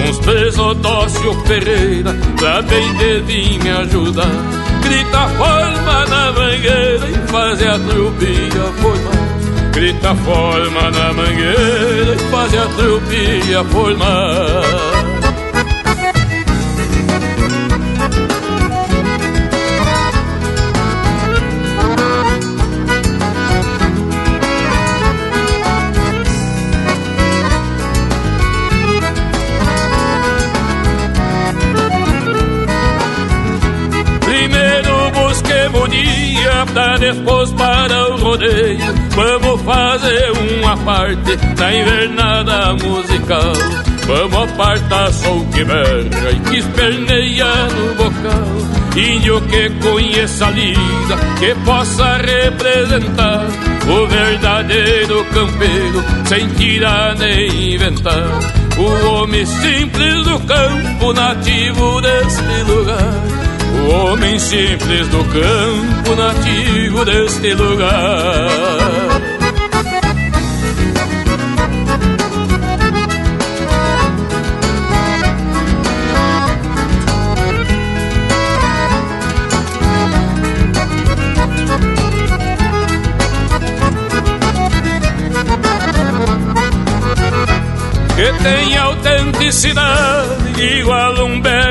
uns três Odócio Ferreira pra bem de vir me ajudar. Grita forma na mangueira e fazer a trupinha formar. Grita forma na mangueira e fazer a trupinha formar. Pra depois para o rodeio. Vamos fazer uma parte da invernada musical. Vamos apartar som que berra e que esperneia no bocal. Índio que conheça a lida, que possa representar o verdadeiro campeiro, sem tirar nem inventar. O homem simples do campo, nativo deste lugar o homem simples do campo nativo deste lugar. que tem autenticidade igual um potro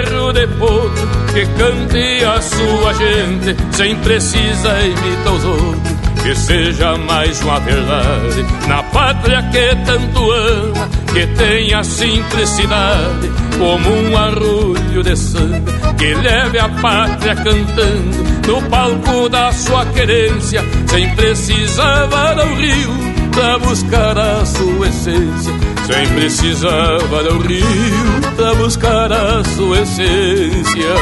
que cante a sua gente sem precisar imitar os outros. Que seja mais uma verdade na pátria que tanto ama, que tenha simplicidade como um arrulho de sangue, que leve a pátria cantando no palco da sua querência, sem precisar vara o rio pra buscar a sua essência, sem precisar vara o rio pra buscar a sua essência.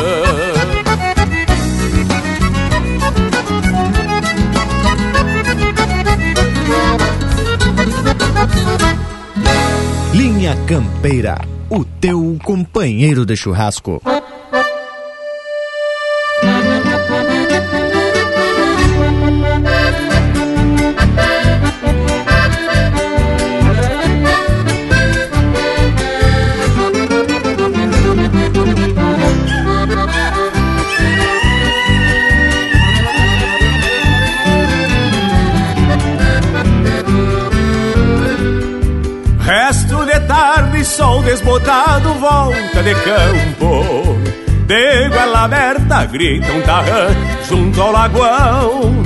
Linha Campeira, o teu companheiro de churrasco. De campo. De goela aberta grita um tarrã junto ao lagoão.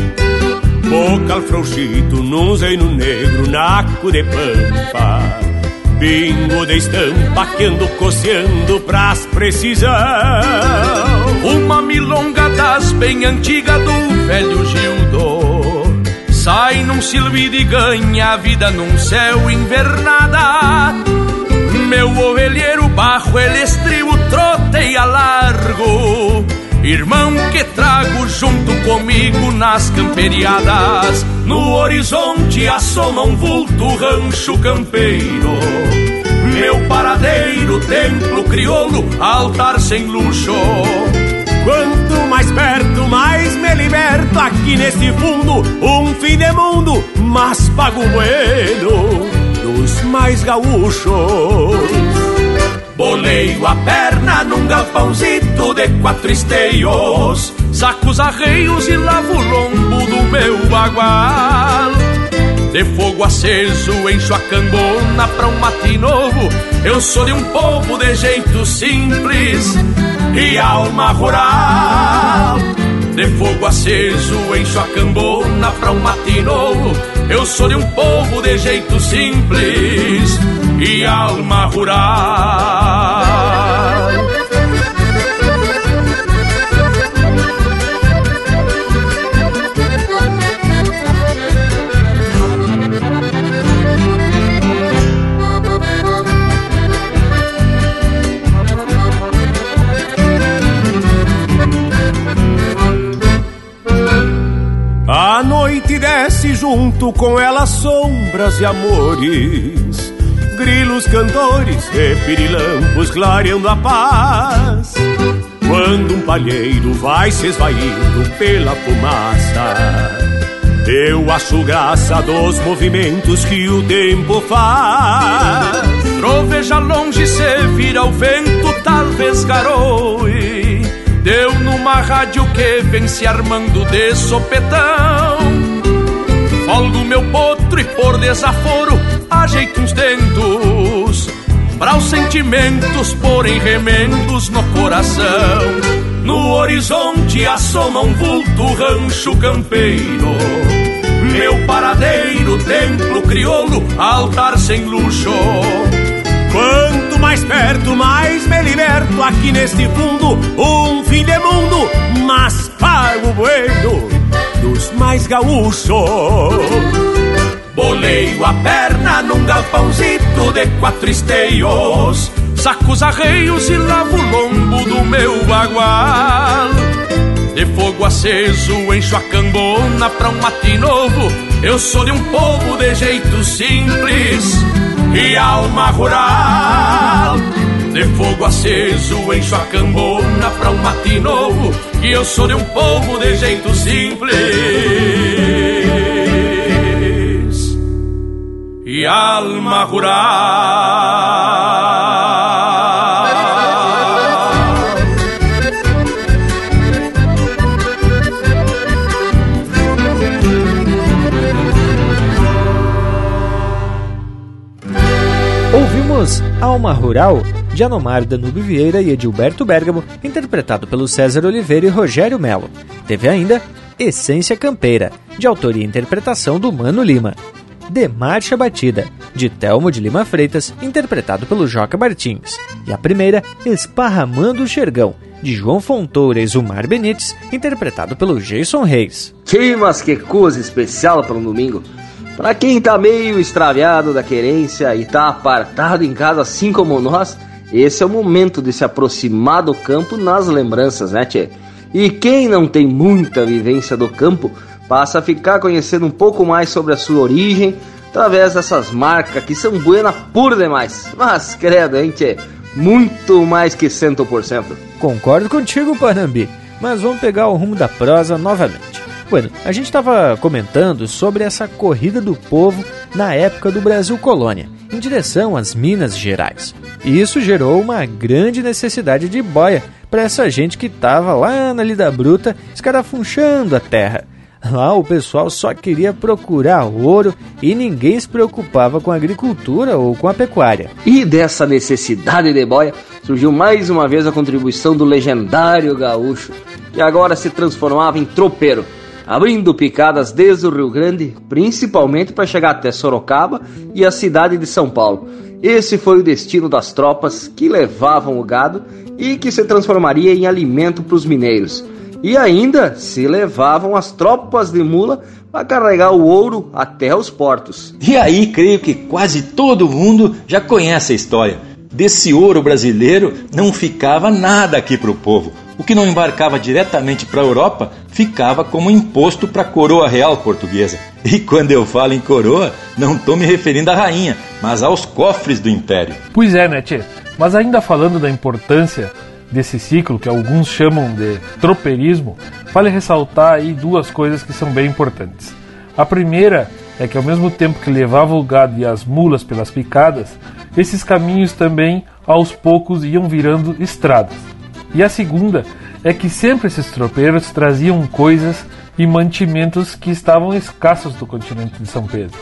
Bocal frouxito num zeino negro, naco de pampa. Bingo de estampa que ando coceando pras precisão. Uma milonga das bem antiga do velho Gildo Sai num silbido e ganha a vida num céu invernada. Meu ovelheiro barro, ele estribo, troteia largo. Irmão que trago junto comigo nas camperiadas. No horizonte assoma um vulto rancho campeiro. Meu paradeiro, templo crioulo, altar sem luxo. Quanto mais perto, mais me liberto aqui nesse fundo. Um fim de mundo, mas pago bueno dos mais gaúchos. Boleio a perna num galpãozito de quatro esteios. Sacos arreios e lavo o lombo do meu bagual. De fogo aceso encho a cambona pra um mate novo. Eu sou de um povo de jeito simples e alma rural. De fogo aceso encho a cambona pra um mate novo Eu sou de um povo de jeito simples e alma rural junto com ela sombras e amores Grilos cantores e pirilampos clareando a paz. Quando um palheiro vai se esvaindo pela fumaça Eu acho graça dos movimentos que o tempo faz. Troveja longe se vira o vento, talvez garoe. Deu numa rádio que vem se armando de sopetão Folgo meu potro e por desaforo ajeito uns dentos. Para os sentimentos porem remendos no coração. No horizonte assoma um vulto rancho campeiro. Meu paradeiro, templo crioulo, altar sem luxo. Quanto mais perto, mais me liberto aqui neste fundo. Um fim de mundo, mas pago bueno dos mais gaúchos. Boleio a perna num galpãozito de quatro esteios. Sacos arreios e lavo o lombo do meu bagual. De fogo aceso encho a cambona pra um mate novo. Eu sou de um povo de jeito simples e alma rural. De fogo aceso encho a cambona pra um mate novo. E eu sou de um povo de jeito simples e alma rural. Ouvimos Alma Rural, de Anomar Danube Vieira e Edilberto Bergamo, interpretado pelo César Oliveira e Rogério Melo. Teve ainda Essência Campeira, de autoria e interpretação do Mano Lima. De Marcha Batida, de Telmo de Lima Freitas, interpretado pelo Joca Martins. E a primeira, Esparramando o Xergão, de João Fontoura e Zumar Benites, interpretado pelo Jason Reis. Que mas que coisa especial para um domingo. Para quem tá meio extraviado da querência e tá apartado em casa assim como nós, esse é o momento de se aproximar do campo nas lembranças, né, tchê? E quem não tem muita vivência do campo, passa a ficar conhecendo um pouco mais sobre a sua origem através dessas marcas que são buenas por demais. Mas, credo, hein, tchê? Muito mais que 100%. Concordo contigo, Panambi, mas vamos pegar o rumo da prosa novamente. Bueno, a gente estava comentando sobre essa corrida do povo na época do Brasil Colônia, em direção às Minas Gerais. E isso gerou uma grande necessidade de boia para essa gente que estava lá na lida bruta escarafunchando a terra. Lá o pessoal só queria procurar ouro e ninguém se preocupava com a agricultura ou com a pecuária. E dessa necessidade de boia surgiu mais uma vez a contribuição do legendário gaúcho, que agora se transformava em tropeiro abrindo picadas desde o Rio Grande, principalmente para chegar até Sorocaba e a cidade de São Paulo. Esse foi o destino das tropas que levavam o gado e que se transformaria em alimento para os mineiros. E ainda se levavam as tropas de mula para carregar o ouro até os portos. E aí, creio que quase todo mundo já conhece a história. Desse ouro brasileiro não ficava nada aqui para o povo. O que não embarcava diretamente para a Europa ficava como imposto para a coroa real portuguesa. E quando eu falo em coroa, não estou me referindo à rainha, mas aos cofres do império. Pois é, né? Mas ainda falando da importância desse ciclo, que alguns chamam de tropeirismo, vale ressaltar aí duas coisas que são bem importantes. A primeira é que ao mesmo tempo que levava o gado e as mulas pelas picadas, esses caminhos também aos poucos iam virando estradas. E a segunda é que sempre esses tropeiros traziam coisas e mantimentos que estavam escassos do continente de São Pedro.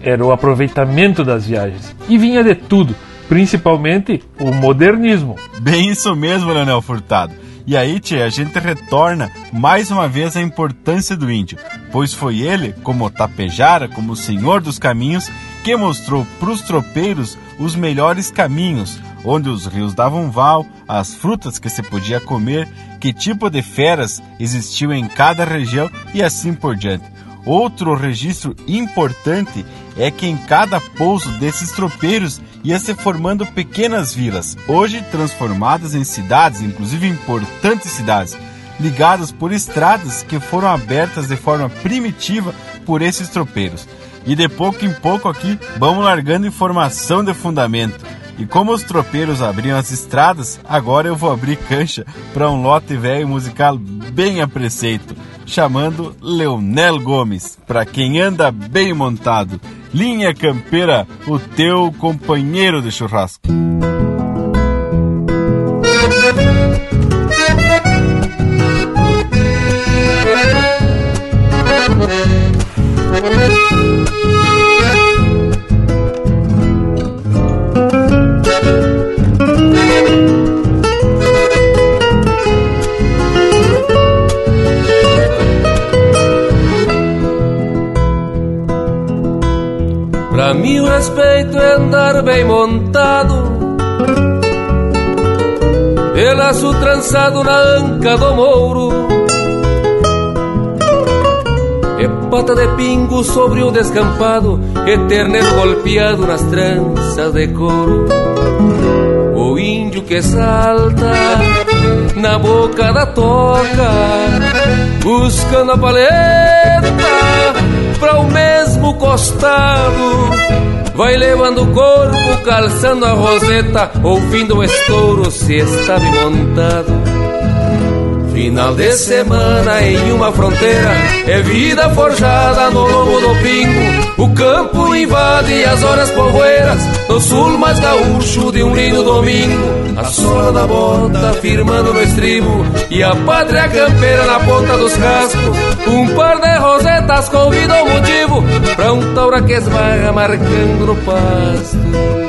Era o aproveitamento das viagens. E vinha de tudo, principalmente o modernismo. Bem isso mesmo, Leonel Furtado. E aí, tia, a gente retorna mais uma vez à importância do índio, pois foi ele, como tapejara, como senhor dos caminhos, que mostrou para os tropeiros os melhores caminhos, onde os rios davam val, as frutas que se podia comer, que tipo de feras existiam em cada região e assim por diante. Outro registro importante é que em cada pouso desses tropeiros ia se formando pequenas vilas, hoje transformadas em cidades, inclusive importantes cidades, ligadas por estradas que foram abertas de forma primitiva por esses tropeiros. E de pouco em pouco aqui vamos largando informação de fundamento. E como os tropeiros abriam as estradas, agora eu vou abrir cancha para um lote velho musical bem a preceito, chamando Leonel Gomes, para quem anda bem montado. Linha Campeira, o teu companheiro de churrasco. Andar bem montado. E laço trançado na anca do mouro. E pata de pingo sobre o descampado E terneiro golpeado nas tranças de couro. O índio que salta na boca da toca Buscando a paleta pra o mesmo costado. Vai levando o corpo, calçando a roseta, ouvindo o estouro se está bem montado. Final de semana em uma fronteira É vida forjada no lombo do pingo. O campo invade as horas povoeiras No sul mais gaúcho de um lindo domingo. A sola da bota firmando no estribo E a pátria campeira na ponta dos cascos. Um par de rosetas convida o motivo Pra um taura que esbarra marcando no pasto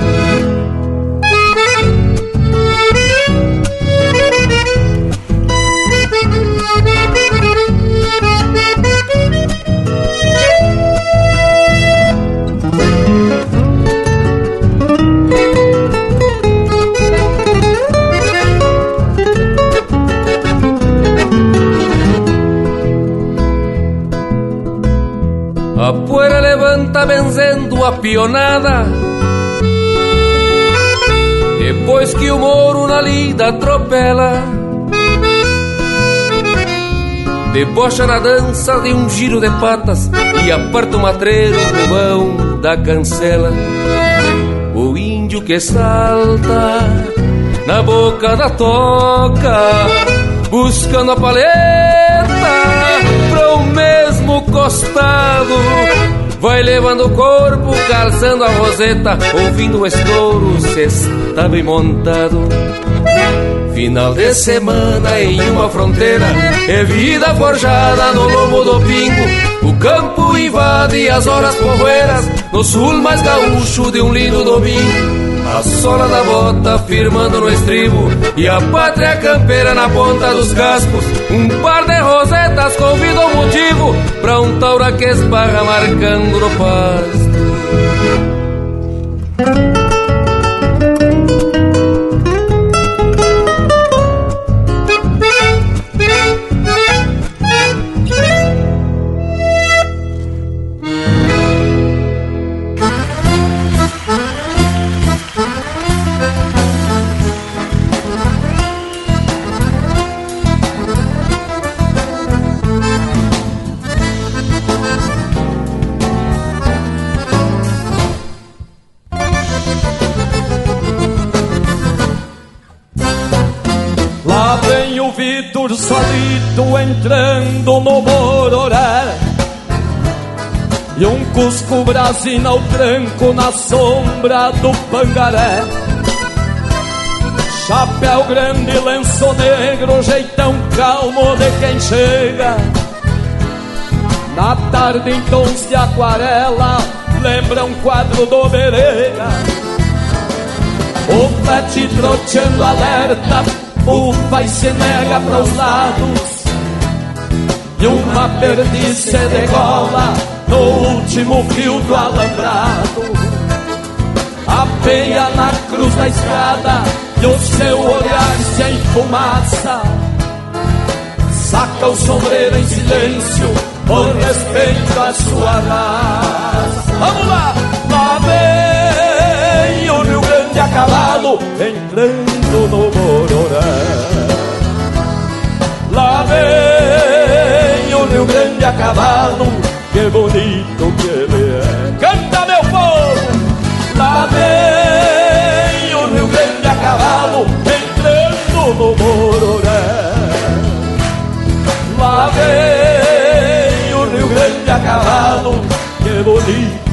benzendo a pionada Depois que o moro na lida atropela Debocha na dança de um giro de patas E aparta o matreiro no vão da cancela O índio que salta na boca da toca Buscando a paleta para o mesmo costado. Vai levando o corpo, calçando a roseta, ouvindo o estouro, se está bem montado. Final de semana em uma fronteira, é vida forjada no lombo do pingo. O campo invade as horas povoeiras, no sul mais gaúcho de um lindo domingo. A sola da bota firmando no estribo E a pátria campeira na ponta dos cascos Um par de rosetas convida o motivo Pra um taura que esbarra marcando no pasto brasina ao tranco na sombra do pangaré Chapéu grande, lenço negro, jeitão calmo de quem chega. Na tarde em tons de aquarela, lembra um quadro do Berega. O pet troteando alerta, ufa e se nega para os lados. E uma perdiz se degola no último fio do alambrado. A peia na cruz da estrada e o seu olhar se enfumaça. Saca o sombreiro em silêncio, por respeito à sua raça. Vamos lá! Lá vem o Rio Grande a cavalo, entrando no Bororé. Lá vem o Rio Grande a cavalo, que bonito que ele é. Canta, meu povo! Lá vem o Rio Grande a cavalo, entrando no Bororé. Lá vem o Rio Grande a cavalo, que bonito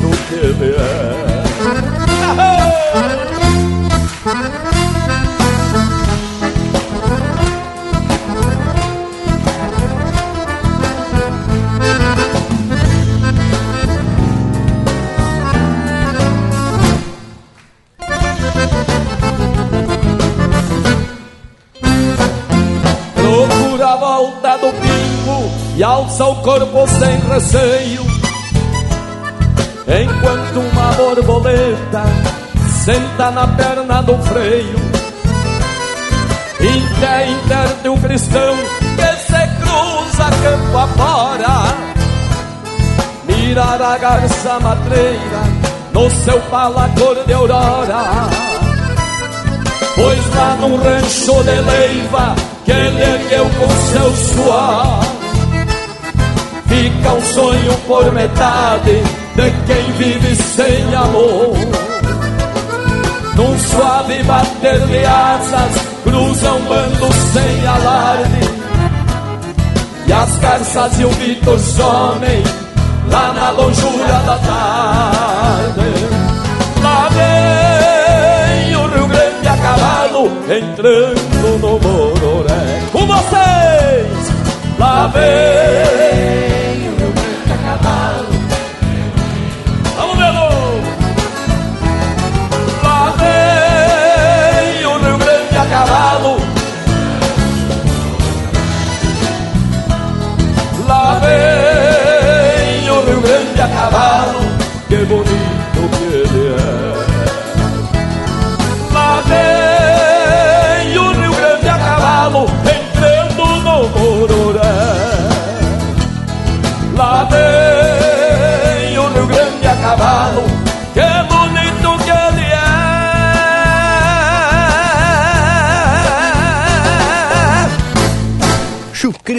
senta na perna do freio. Inter, inter de um cristão que se cruza campo afora. Mirar a garça matreira no seu pala cor de aurora. Pois lá num rancho de leiva que ele ergueu com seu suor. Fica um sonho por metade de quem vive sem amor. Num suave bater de asas, cruza um bando sem alarde. E as garças e o Vitor somem lá na longura da tarde. Lá vem o Rio Grande a cavalo, entrando no Mororé. Com vocês, lá vem vem o Rio Grande a cavalo.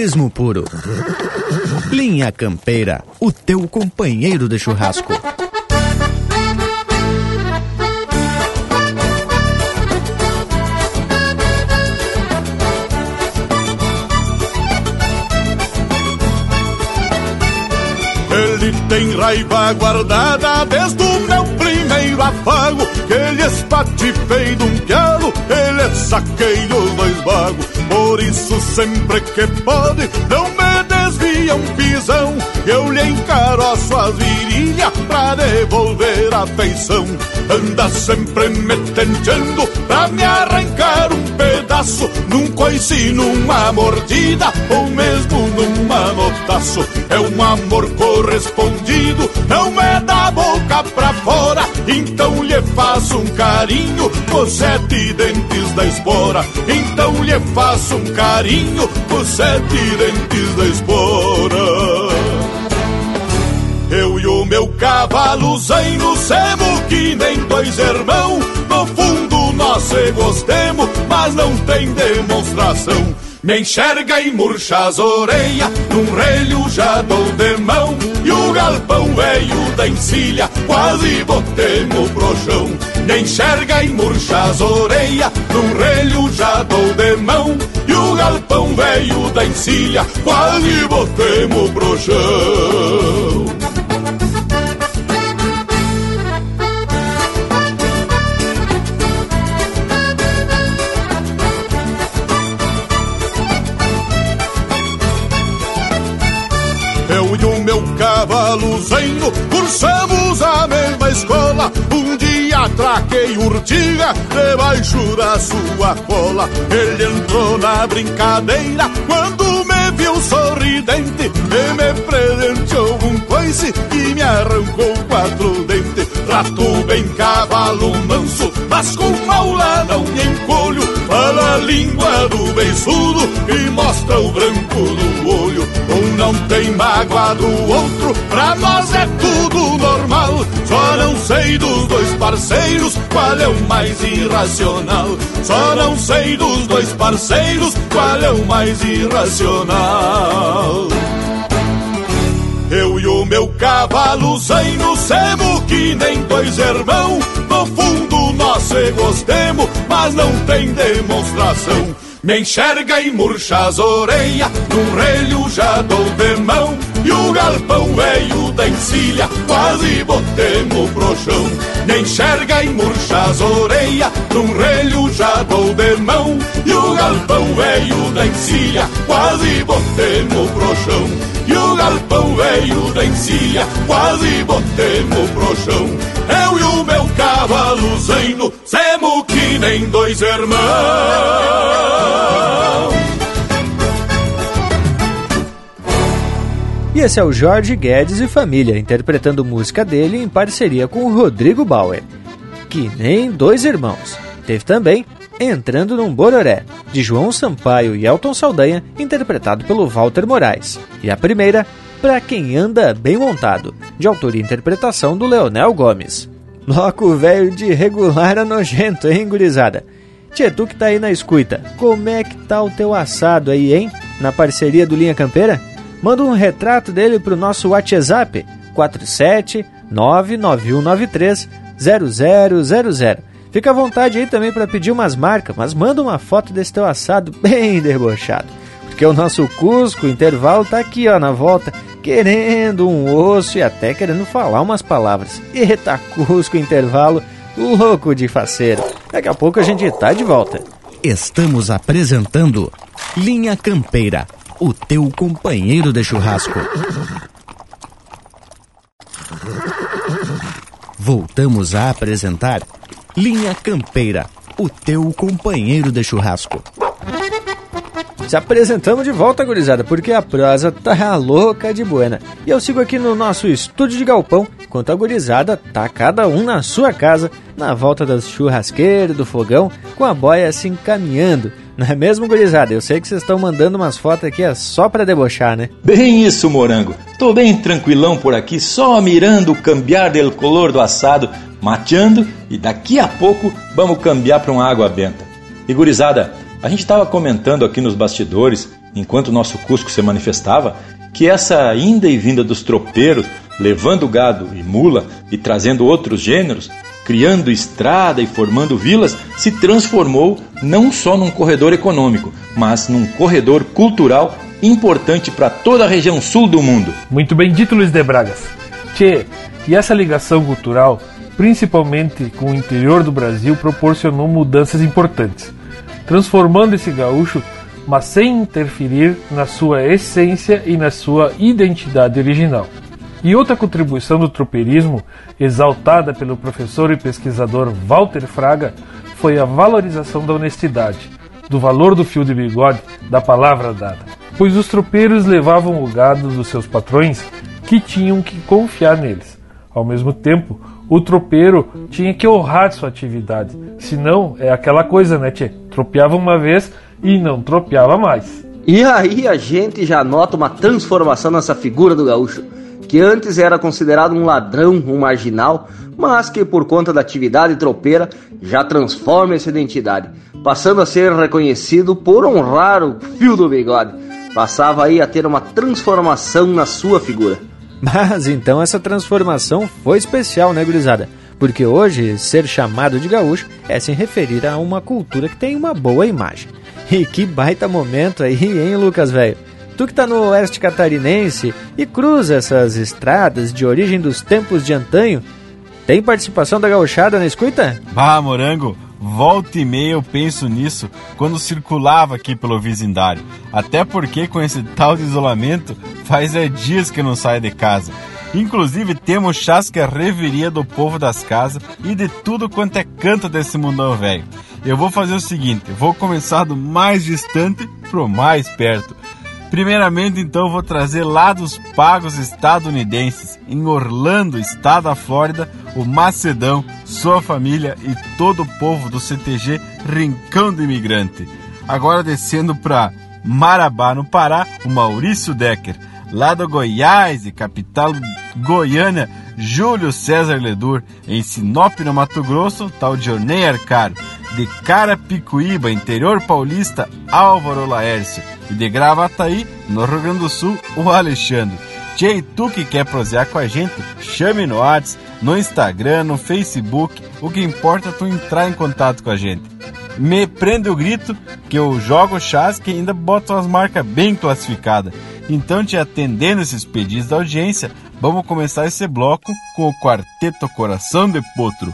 Chucrismo puro. Linha Campeira, o teu companheiro de churrasco. Ele tem raiva guardada desde o meu primeiro afago Que ele espatifei de um pialo, ele saqueia os dois vagos Por isso sempre que pode, não me desvia um pisão Eu lhe encaroço as virilhas pra devolver a feição. Anda sempre me tenteando pra me arrancar um pedaço Num coice, numa mordida ou mesmo num manotaço É um amor correspondido, não é da boca pra fora Então lhe faço um carinho com sete dentes da espora. Então lhe faço um carinho com sete dentes da espora. Eu e o meu cavalo zaino semo que nem dois irmãos No fundo nós se gostemos, mas não tem demonstração. Me enxerga e murcha as orelhas, num relho já dou de mão galpão velho da encilha, quase botemos pro chão Me enxerga e murcha as orelhas, num relho já dou de mão. E o galpão velho da encilha, quase botemos pro chão luzaino, cursamos a mesma escola. Um dia atraquei urtiga debaixo da sua cola. Ele entrou na brincadeira quando me viu sorridente e me presenteou um coice e me arrancou quatro dentes. Trato bem cavalo manso, mas com maula não me encolho. Fala a língua do beiçudo e mostra o branco do olho. Não tem mágoa do outro, pra nós é tudo normal. Só não sei dos dois parceiros qual é o mais irracional. Só não sei dos dois parceiros qual é o mais irracional. Eu e o meu cavalo zaino semo que nem dois irmãos. No fundo nós se gostemos, mas não tem demonstração. Me enxerga e murcha as orelhas, num relho já dou de mão. E o galpão velho da encilha, quase botemos pro chão. Enxerga e murcha as orelhas, num relho já dou de mão. E o galpão velho da encilha, quase botemos pro chão. E o galpão velho da encilha, quase botemos pro chão. Eu e o meu cavalo zaino, semo que nem dois irmãos. E esse é o Jorge Guedes e família, interpretando música dele em parceria com o Rodrigo Bauer. Que nem dois irmãos. Teve também Entrando num Bororé, de João Sampaio e Elton Saldanha, interpretado pelo Walter Moraes. E a primeira, Pra Quem Anda Bem Montado, de autoria e interpretação do Leonel Gomes. Loco velho de regular a nojento, hein, gurizada? Tchê, tu que tá aí na escuta, como é que tá o teu assado aí, hein? Na parceria do Linha Campeira? Manda um retrato dele pro nosso WhatsApp 47 99193 0000. Fica à vontade aí também para pedir umas marcas, mas manda uma foto desse teu assado bem debochado. Porque o nosso Cusco Intervalo tá aqui, ó, na volta, querendo um osso e até querendo falar umas palavras. Eita, Cusco Intervalo, louco de faceiro. Daqui a pouco a gente tá de volta. Estamos apresentando Linha Campeira, o teu companheiro de churrasco. Voltamos a apresentar Linha Campeira, o teu companheiro de churrasco. Se apresentamos de volta, gurizada, porque a prosa tá louca de buena. E eu sigo aqui no nosso estúdio de galpão, enquanto a gurizada tá cada um na sua casa, na volta das churrasqueiras, do fogão, com a boia se encaminhando. Não é mesmo, gurizada? Eu sei que vocês estão mandando umas fotos aqui é só pra debochar, né? Bem isso, morango. Tô bem tranquilão por aqui, só mirando o cambiar del color do assado, mateando e daqui a pouco vamos cambiar para uma água benta. E gurizada, a gente estava comentando aqui nos bastidores, enquanto o nosso Cusco se manifestava, que essa inda e vinda dos tropeiros, levando gado e mula e trazendo outros gêneros, criando estrada e formando vilas, se transformou não só num corredor econômico, mas num corredor cultural importante para toda a região sul do mundo. Muito bem dito, Luiz de Bragas. Tchê, e essa ligação cultural, principalmente com o interior do Brasil, proporcionou mudanças importantes, transformando esse gaúcho, mas sem interferir na sua essência e na sua identidade original. E outra contribuição do tropeirismo, exaltada pelo professor e pesquisador Walter Fraga, foi a valorização da honestidade, do valor do fio de bigode, da palavra dada. Pois os tropeiros levavam o gado dos seus patrões que tinham que confiar neles. Ao mesmo tempo, o tropeiro tinha que honrar sua atividade, senão é aquela coisa, né, tchê? Tropeava uma vez e não tropeava mais. E aí a gente já nota uma transformação nessa figura do gaúcho que antes era considerado um ladrão, um marginal, mas que por conta da atividade tropeira já transforma essa identidade, passando a ser reconhecido por honrar o fio do bigode. Passava aí a ter uma transformação na sua figura. Mas então essa transformação foi especial, né, gurizada? Porque hoje ser chamado de gaúcho é se referir a uma cultura que tem uma boa imagem. E que baita momento aí, hein, Lucas, velho? Tu que tá no oeste catarinense e cruza essas estradas de origem dos tempos de antanho, tem participação da gauchada na escuta? Bah, morango, volta e meia eu penso nisso quando circulava aqui pelo vizindário. Até porque com esse tal de isolamento faz é dias que não saio de casa. Inclusive temos chasca reveria do povo das casas e de tudo quanto é canto desse mundão velho. Eu vou fazer o seguinte, vou começar do mais distante pro mais perto. Primeiramente, então, vou trazer lá dos pagos estadunidenses, em Orlando, estado da Flórida, o Macedão, sua família e todo o povo do CTG Rincão do Imigrante. Agora descendo para Marabá, no Pará, o Maurício Decker. Lá do Goiás e capital goiana, Júlio César Ledur. Em Sinop, no Mato Grosso, tal Dionei Arcaro. De Carapicuíba, interior paulista, Álvaro Laércio. E de Gravataí, no Rio Grande do Sul, o Alexandre. Tchê, tu que quer prosear com a gente, chame no WhatsApp, no Instagram, no Facebook. O que importa é tu entrar em contato com a gente me prende o grito que eu jogo chás que ainda botam as marcas bem classificadas. Então, te atendendo esses pedidos da audiência, vamos começar esse bloco com o Quarteto Coração de Potro.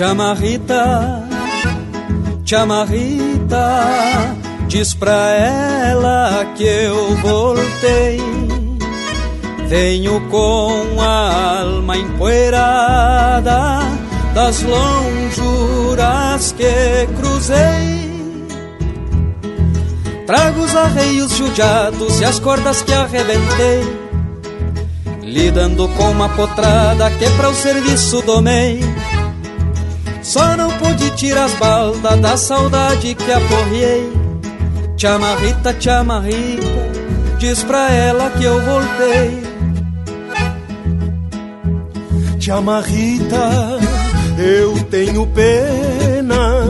Chamarrita, chamarrita, diz pra ela que eu voltei. Venho com a alma empoeirada das lonjuras que cruzei. Trago os arreios judiados e as cordas que arrebentei, lidando com uma potrada que pra o serviço domei só não pude tirar as baldas da saudade que aporriei. Chamarrita, chamarrita, diz pra ela que eu voltei. Chamarrita, eu tenho pena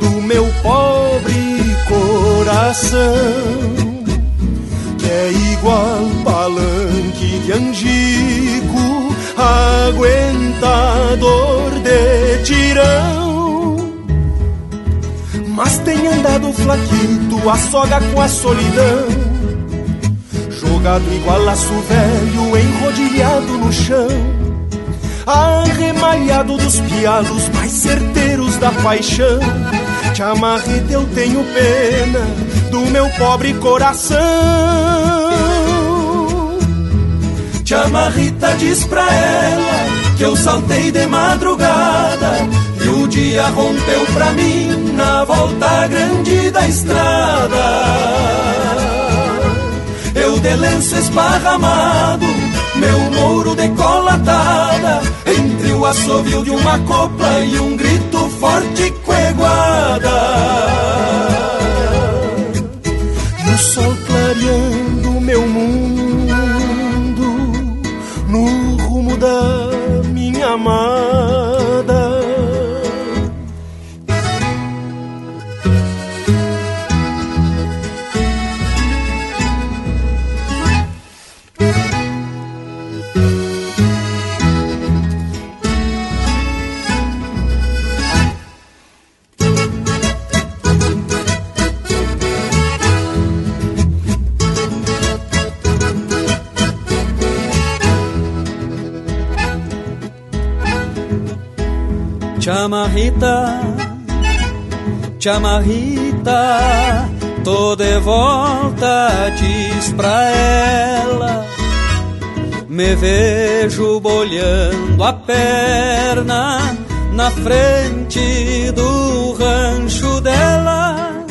do meu pobre coração, é igual palanque de angico aguentador de tirão. Mas tem andado flaquito, a soga com a solidão. Jogado igual laço velho, enrodilhado no chão. Arremalhado dos pialos mais certeiros da paixão. Te amarrita, eu tenho pena do meu pobre coração. Chama Rita, diz pra ela que eu saltei de madrugada e o dia rompeu pra mim na volta grande da estrada. Eu de lenço esparramado, meu mouro decolatada, entre o assovio de uma copla e um grito forte coeguada. Chamarrita, chamarrita, tô de volta, diz pra ela. Me vejo bolhando a perna na frente do rancho dela.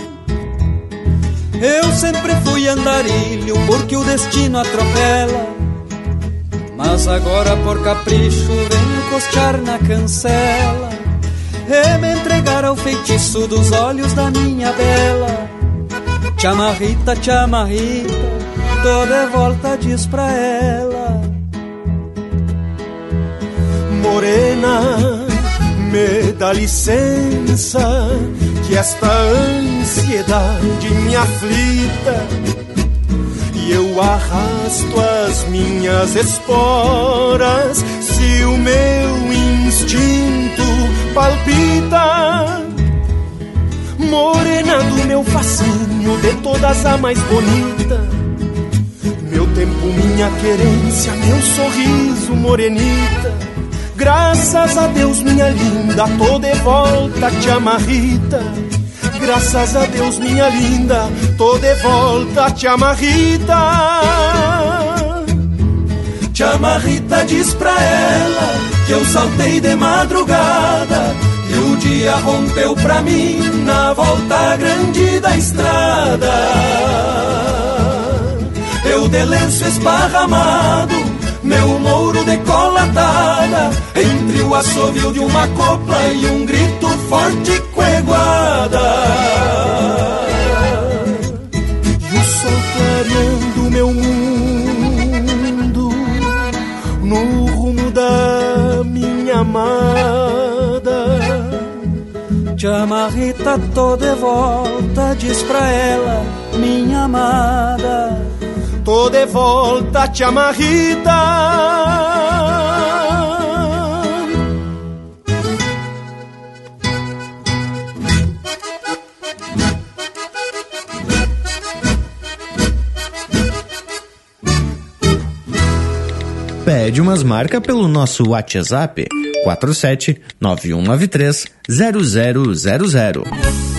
Eu sempre fui andarilho porque o destino atropela. Mas agora por capricho venho costear na cancela e me entregar ao feitiço dos olhos da minha bela. Chamarrita, chamarrita, tô de volta, diz pra ela. Morena, me dá licença que esta ansiedade me aflita e eu arrasto as minhas esporas se o meu instinto palpita. Morena do meu fascínio, de todas a mais bonita. Meu tempo, minha querência, meu sorriso, morenita. Graças a Deus, minha linda, tô de volta, te amarrita. Graças a Deus, minha linda, tô de volta, te amarrita. Te amarrita, diz pra ela que eu saltei de madrugada. E o dia rompeu pra mim na volta grande da estrada. Eu de lenço esparramado, meu mouro decolatada, entre o assovio de uma copla e um grito forte coeguada. E o sol clareando Chamarrita, tô de volta, diz pra ela, minha amada. Tô de volta, te amarrita. Pede umas marcas pelo nosso WhatsApp 47 9193 0000.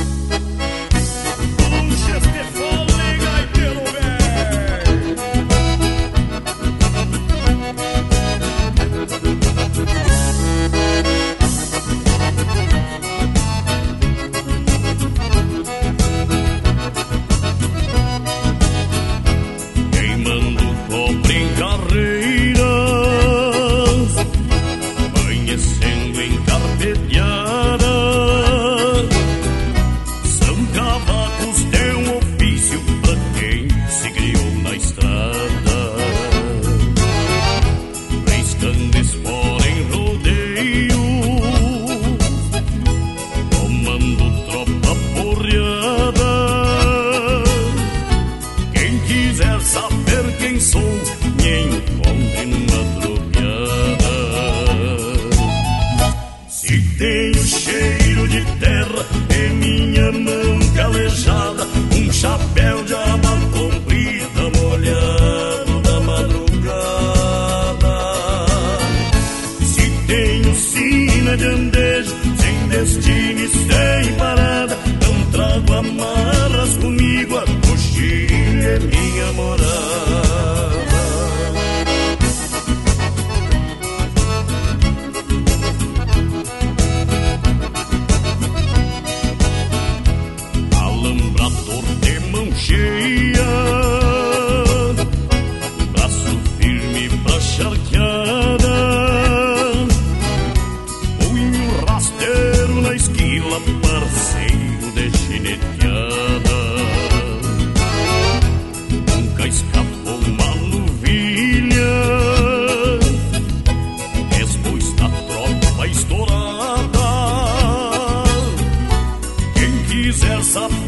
Quiser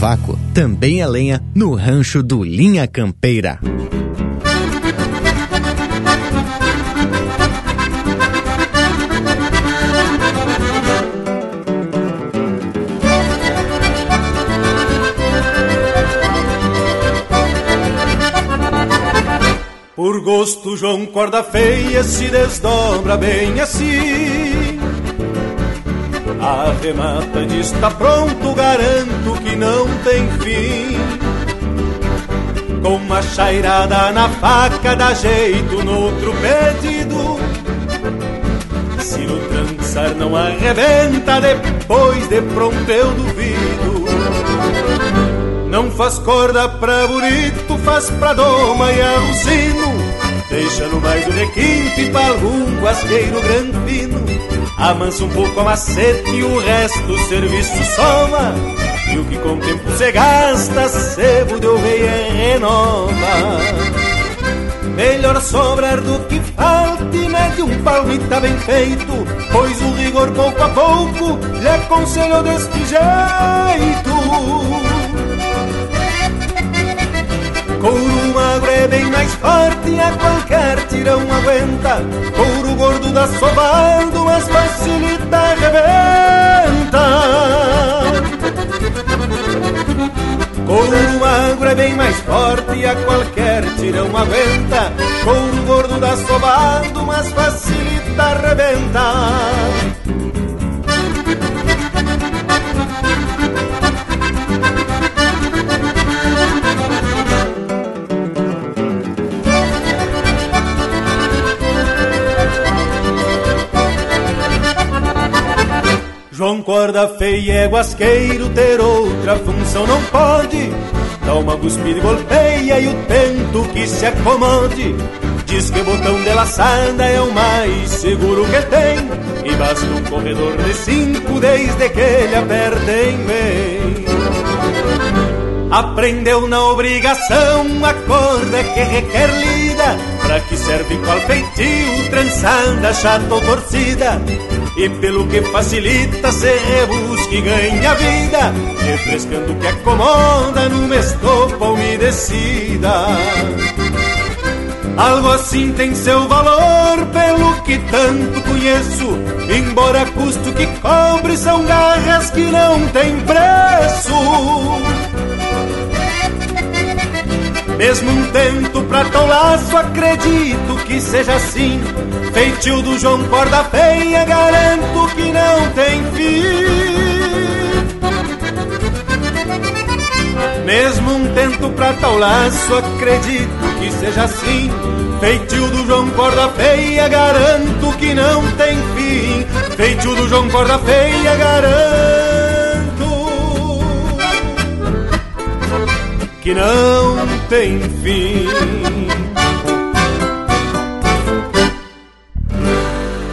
Cavaco também é lenha no rancho do Linha Campeira. Por gosto, João Corda Feia se desdobra bem assim. Arremata de está pronto, garanto que não tem fim. Com uma chairada na faca, dá jeito no outro pedido. Se no trançar não arrebenta, depois de pronto eu duvido. Não faz corda pra burito, faz pra doma e alucino. Deixa no mais o requinte pra algum guasqueiro granfino. Amansa um pouco a macete e o resto o serviço soma. E o que com o tempo se gasta, sebo de oveia renova. Melhor sobrar do que falta e mede um palmita bem feito, pois o rigor pouco a pouco lhe aconselho deste jeito. Couro magro é bem mais forte, a qualquer tirão aguenta. Couro gordo dá sovado, mas facilita arrebenta. Couro magro é bem mais forte, a qualquer tirão aguenta. Couro gordo dá sovado, mas facilita arrebenta. João Corda Feia é guasqueiro, ter outra função não pode. Dá uma cuspida e golpeia e o tento que se acomode. Diz que o botão de laçada é o mais seguro que tem. E basta um corredor de cinco desde que ele aperta em bem. Aprendeu na obrigação a corda que requer lida. Pra que serve qual feitio, trançada, chata ou torcida. E pelo que facilita, se rebusca e ganha vida Refrescando o que acomoda numa estopa umedecida Algo assim tem seu valor, pelo que tanto conheço Embora custo que cobre, são garras que não tem preço mesmo um tento pra tão laço, acredito que seja assim. Feitio do João Corda Feia, garanto que não tem fim. Mesmo um tento pra tal laço, acredito que seja assim. Feitio do João Corda Feia, garanto que não tem fim. Feitio do João Corda Feia, garanto que não tem fim.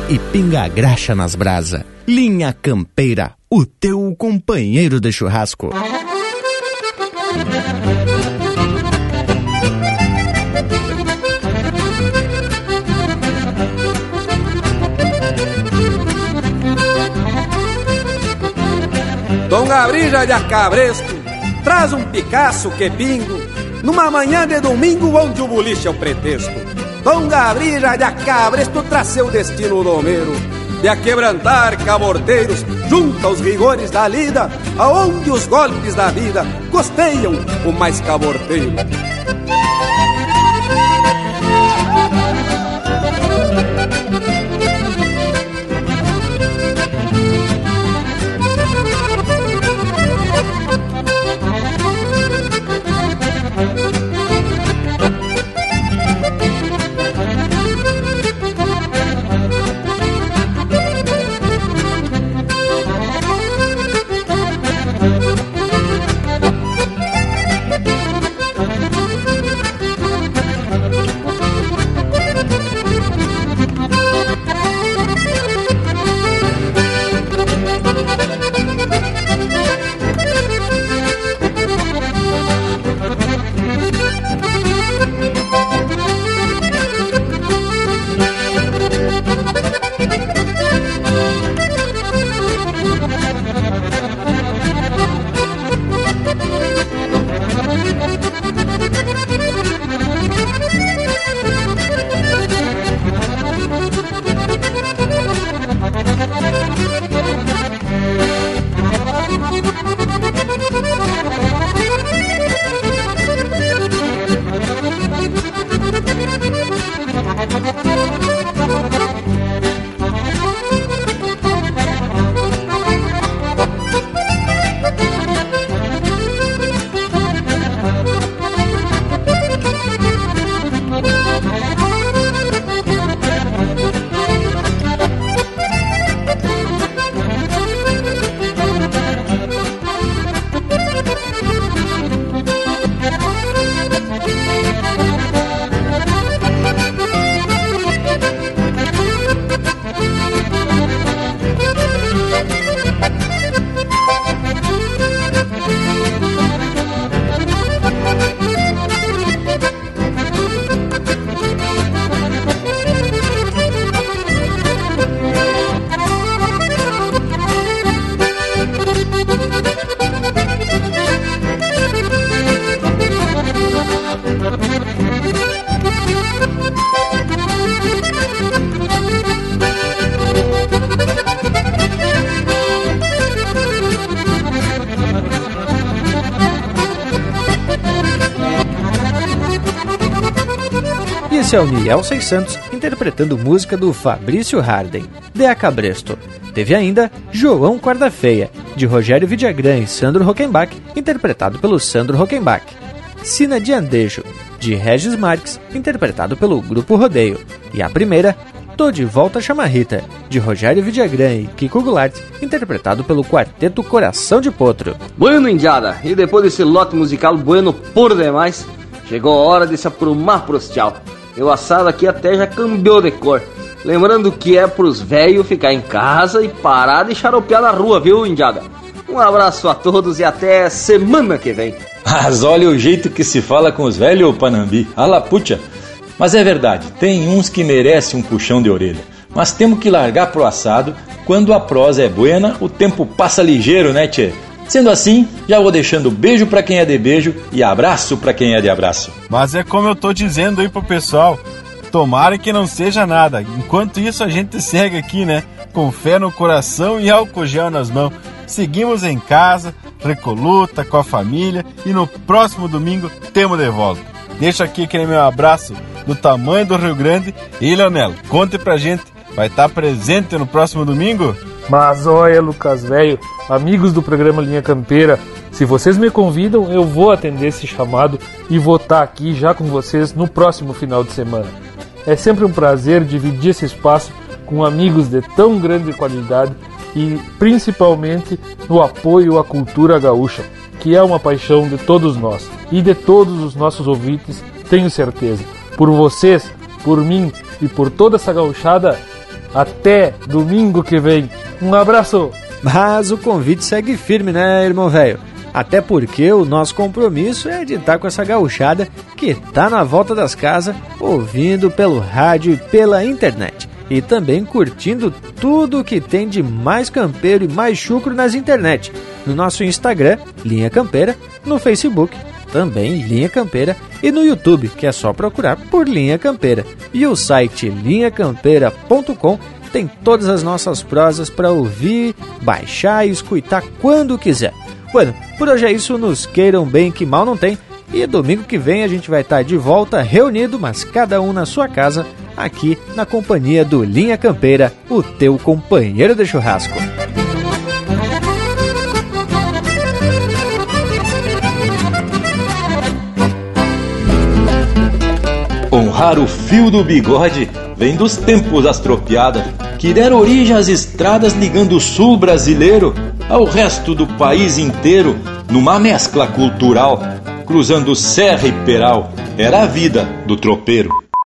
E pinga a graxa nas brasa. Linha Campeira, o teu companheiro de churrasco. Dom Gabriel de Acabresto traz um Picasso que bingo numa manhã de domingo onde o boliche é o pretexto. Dom Gabriel de Acabresto traz seu destino domeiro de aquebrantar caborteiros junto aos rigores da lida, aonde os golpes da vida costeiam o mais caborteiro. Disse ao Niel 600, interpretando música do Fabrício Harden, De Acabresto. Teve ainda João Quarta-feia, de Rogério Vidagrã e Sandro Rockenbach, interpretado pelo Sandro Rockenbach. Sina de Andejo, de Regis Marques, interpretado pelo Grupo Rodeio. E a primeira, Tô de Volta Chamarrita, de Rogério Vidagrã e Kiko Goulart, interpretado pelo Quarteto Coração de Potro. Bueno, Indiada, e depois desse lote musical bueno por demais, chegou a hora de se aprumar pros tchau. Meu assado aqui até já cambiou de cor. Lembrando que é pros velhos ficar em casa e parar de xaropear na rua, viu, Indiada? Um abraço a todos e até semana que vem. Mas olha o jeito que se fala com os velhos, Panambi. Alapucha. Mas é verdade, tem uns que merecem um puxão de orelha. Mas temos que largar pro assado. Quando a prosa é buena, o tempo passa ligeiro, né, tchê? Sendo assim, já vou deixando beijo para quem é de beijo e abraço para quem é de abraço. Mas é como eu tô dizendo aí pro pessoal, tomara que não seja nada. Enquanto isso a gente segue aqui, né? Com fé no coração e álcool gel nas mãos. Seguimos em casa, recoluta com a família e no próximo domingo temos de volta. Deixo aqui aquele meu abraço do tamanho do Rio Grande. E Leonel, conte pra gente, vai estar presente no próximo domingo? Mas olha, Lucas velho, amigos do programa Linha Campeira, se vocês me convidam, eu vou atender esse chamado e vou estar aqui já com vocês no próximo final de semana. É sempre um prazer dividir esse espaço com amigos de tão grande qualidade e principalmente no apoio à cultura gaúcha, que é uma paixão de todos nós e de todos os nossos ouvintes, tenho certeza por vocês, por mim e por toda essa gauchada. Até domingo que vem. Um abraço! Mas o convite segue firme, né, irmão velho? Até porque o nosso compromisso é de estar com essa gauchada que tá na volta das casas, ouvindo pelo rádio e pela internet. E também curtindo tudo o que tem de mais campeiro e mais chucro nas internet. No nosso Instagram, Linha Campeira, no Facebook, também Linha Campeira, e no YouTube, que é só procurar por Linha Campeira. E o site linhacampeira.com tem todas as nossas prosas para ouvir, baixar e escutar quando quiser. Bueno, por hoje é isso, nos queiram bem que mal não tem. E domingo que vem a gente vai estar de volta reunido, mas cada um na sua casa, aqui na companhia do Linha Campeira, o teu companheiro de churrasco. Honrar o fio do bigode vem dos tempos astropiada, que deram origem às estradas ligando o sul brasileiro ao resto do país inteiro, numa mescla cultural, cruzando serra e peral, era a vida do tropeiro.